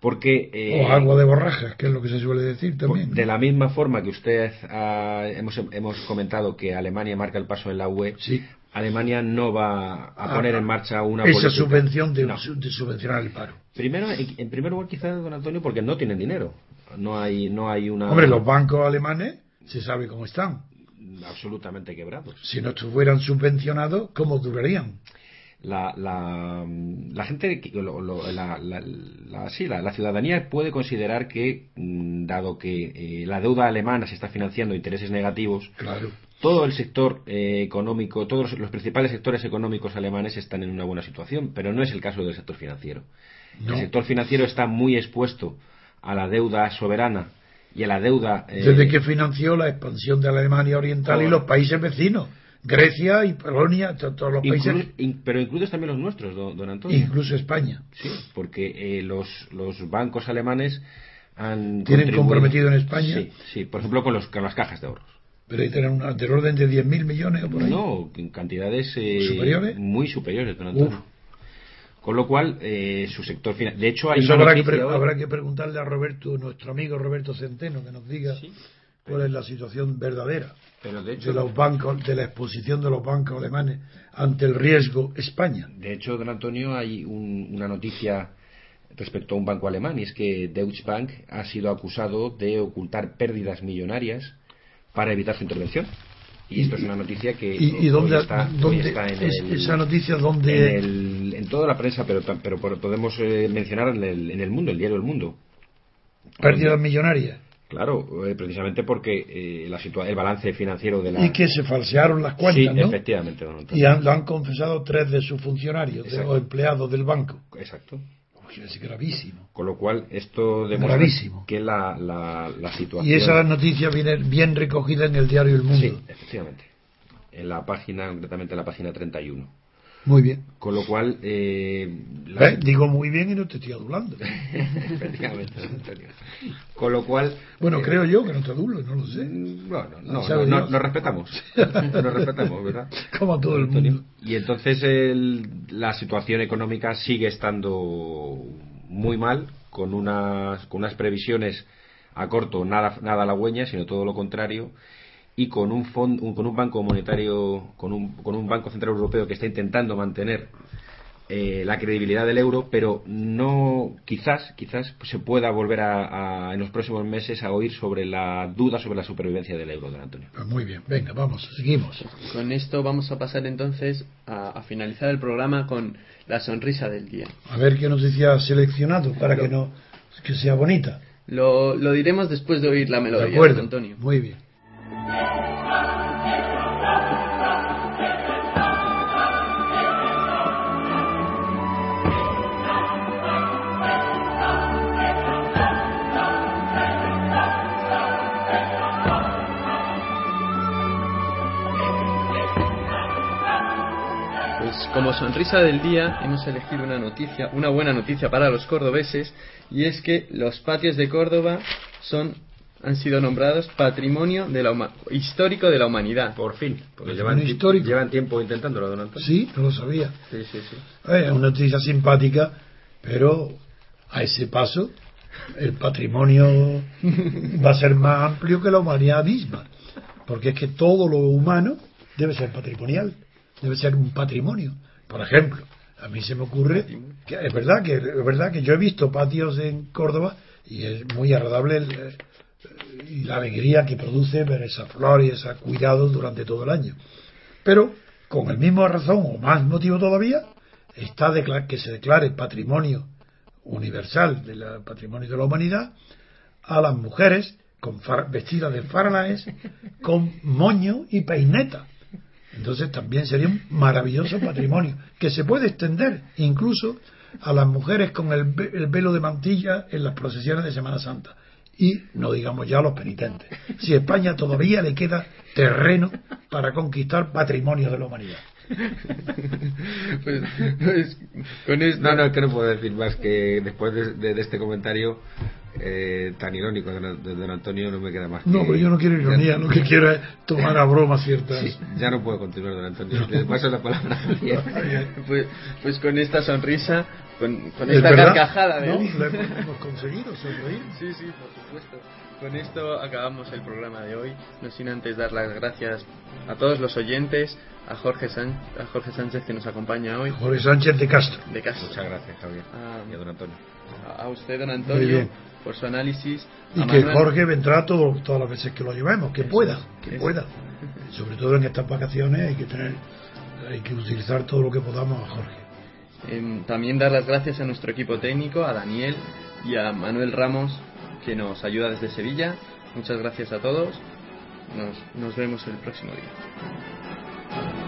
porque eh, O agua de borrajas, que es lo que se suele decir también. de la misma forma que usted ha- hemos, hemos comentado que Alemania marca el paso en la UE, Sí. Alemania no va a poner en marcha una Esa política. subvención de, No. de subvencionar el paro. Primero, en primer lugar, quizás, don Antonio, porque no tienen dinero. No hay, no hay una. Hombre, los bancos alemanes se sabe cómo están. absolutamente quebrados. Si no estuvieran subvencionados, ¿cómo durarían? La, la, la gente, lo- lo- la, la- sí, la, la ciudadanía puede considerar que, mm, dado que eh, la deuda alemana se está financiando intereses negativos, Claro. Todo el sector eh, económico, todos los, principales sectores económicos alemanes están en una buena situación, pero no es el caso del sector financiero. No. El sector financiero está muy expuesto a la deuda soberana y a la deuda. eh, Desde que financió la expansión de la Alemania Oriental y los países vecinos, Grecia y Polonia, to- todos los países, in- pero incluidos también los nuestros, don, don Antonio. incluso España. Sí, porque eh, los, los bancos alemanes han Tienen comprometido en España. Sí, sí, por ejemplo con, los, con las cajas de ahorros. Pero ahí tienen una, del orden de 10.000 millones o por ahí. No, en cantidades eh, ¿Superiores? muy superiores, don Antonio. Uf. Con lo cual, eh, su sector final. De hecho, hay Eso que, habrá que preguntarle a Roberto, nuestro amigo Roberto Centeno, que nos diga cuál es la situación verdadera Pero de hecho, de los bancos, de la exposición de los bancos alemanes ante el riesgo España. de hecho, don Antonio, hay un- una noticia respecto a un banco alemán y es que Deutsche Bank ha sido acusado de ocultar pérdidas millonarias para evitar su intervención. Y esto es una noticia que ¿Y, y hoy dónde, está, hoy dónde está en, es- el- esa noticia en, dónde el- en toda la prensa, pero, pero podemos eh, mencionar en el, en el mundo, el diario El Mundo. pérdidas millonarias Claro, eh, precisamente porque eh, la situa- el balance financiero de la... y que se falsearon las cuentas, sí, ¿no? efectivamente, don Y han, lo han confesado tres de sus funcionarios de- o empleados del banco. Exacto. Es gravísimo. Con lo cual, esto demuestra Gravísimo. que la, la, la situación... Y esa noticia viene bien recogida en el diario El Mundo. Sí, efectivamente. En la página, concretamente en la página 31. Muy bien. Con lo cual, eh, la- ¿Eh? Digo muy bien y no te estoy adulando. *laughs* Con lo cual... Bueno, eh, creo yo que no te adulo, no lo sé. mm, Bueno, no, Sabe no, no, nos respetamos. *laughs* Nos respetamos, ¿verdad? Como a todo el mundo. Y entonces el- la situación económica sigue estando muy mal, con unas, con unas previsiones a corto nada, nada halagüeñas, sino todo lo contrario, y con un, fond- un- con un banco monetario, con un, con un banco central europeo que está intentando mantener eh, la credibilidad del euro, pero no quizás quizás se pueda volver a, a- en los próximos meses a oír sobre la duda sobre la supervivencia del euro, don Antonio. Pues muy bien, venga, vamos, seguimos. Con esto vamos a pasar entonces a, a finalizar el programa con la sonrisa del día. A ver qué noticia seleccionado para que no que sea bonita. Lo, lo diremos después de oír la melodía, De acuerdo, don Antonio. muy bien. Pues como sonrisa del día hemos elegido una noticia, una buena noticia para los cordobeses y es que los patios de Córdoba son han sido nombrados Patrimonio de la Huma- Histórico de la Humanidad. Por fin, porque llevan, ti- histórico. llevan tiempo intentándolo, don Antonio. Sí, no lo sabía. sí, sí. sí. Eh, Es una noticia simpática, pero a ese paso el patrimonio *laughs* va a ser más amplio que la humanidad misma. Porque es que todo lo humano debe ser patrimonial, debe ser un patrimonio. Por ejemplo, a mí se me ocurre que es verdad que es verdad que yo he visto patios en Córdoba y es muy agradable el, eh, y la alegría que produce ver esa flor y ese cuidado durante todo el año. Pero, con el mismo razón o más motivo todavía, está que se declare patrimonio universal del patrimonio de la humanidad a las mujeres con vestidas de faralaes con moño y peineta. Entonces también sería un maravilloso patrimonio que se puede extender incluso a las mujeres con el, el velo de mantilla en las procesiones de Semana Santa. Y no digamos ya los penitentes. Si España todavía le queda terreno para conquistar patrimonio de la humanidad. *laughs* Pues, pues, con esto No, no, es que no puedo decir más que después de, de- de este comentario eh, tan irónico de, don- de don Antonio no me queda más que... No, pero yo no quiero ironía, Ya- lo que quiero es tomar a broma ciertas. Sí, ya no puedo continuar, don Antonio. Le paso la palabra *laughs* pues, pues con esta sonrisa, con, con ¿Es esta verdad? carcajada de No, lo hemos conseguido, sonreír. Sí, sí, por supuesto. Con esto acabamos el programa de hoy, no sin antes dar las gracias a todos los oyentes, a Jorge, San- a Jorge Sánchez que nos acompaña hoy, Jorge Sánchez de Castro. de casa. Muchas gracias, Javier. Ah. Y a don Antonio. A, a usted, don Antonio, por su análisis. Y a que Manuel- Jorge vendrá todo, todas las veces que lo llevemos, que Eso pueda, que eso. pueda. Sobre todo en estas vacaciones hay que tener, hay que utilizar todo lo que podamos a Jorge. Em, también dar las gracias a nuestro equipo técnico, a Daniel y a Manuel Ramos, que nos ayuda desde Sevilla. Muchas gracias a todos. Nos, nos vemos el próximo día.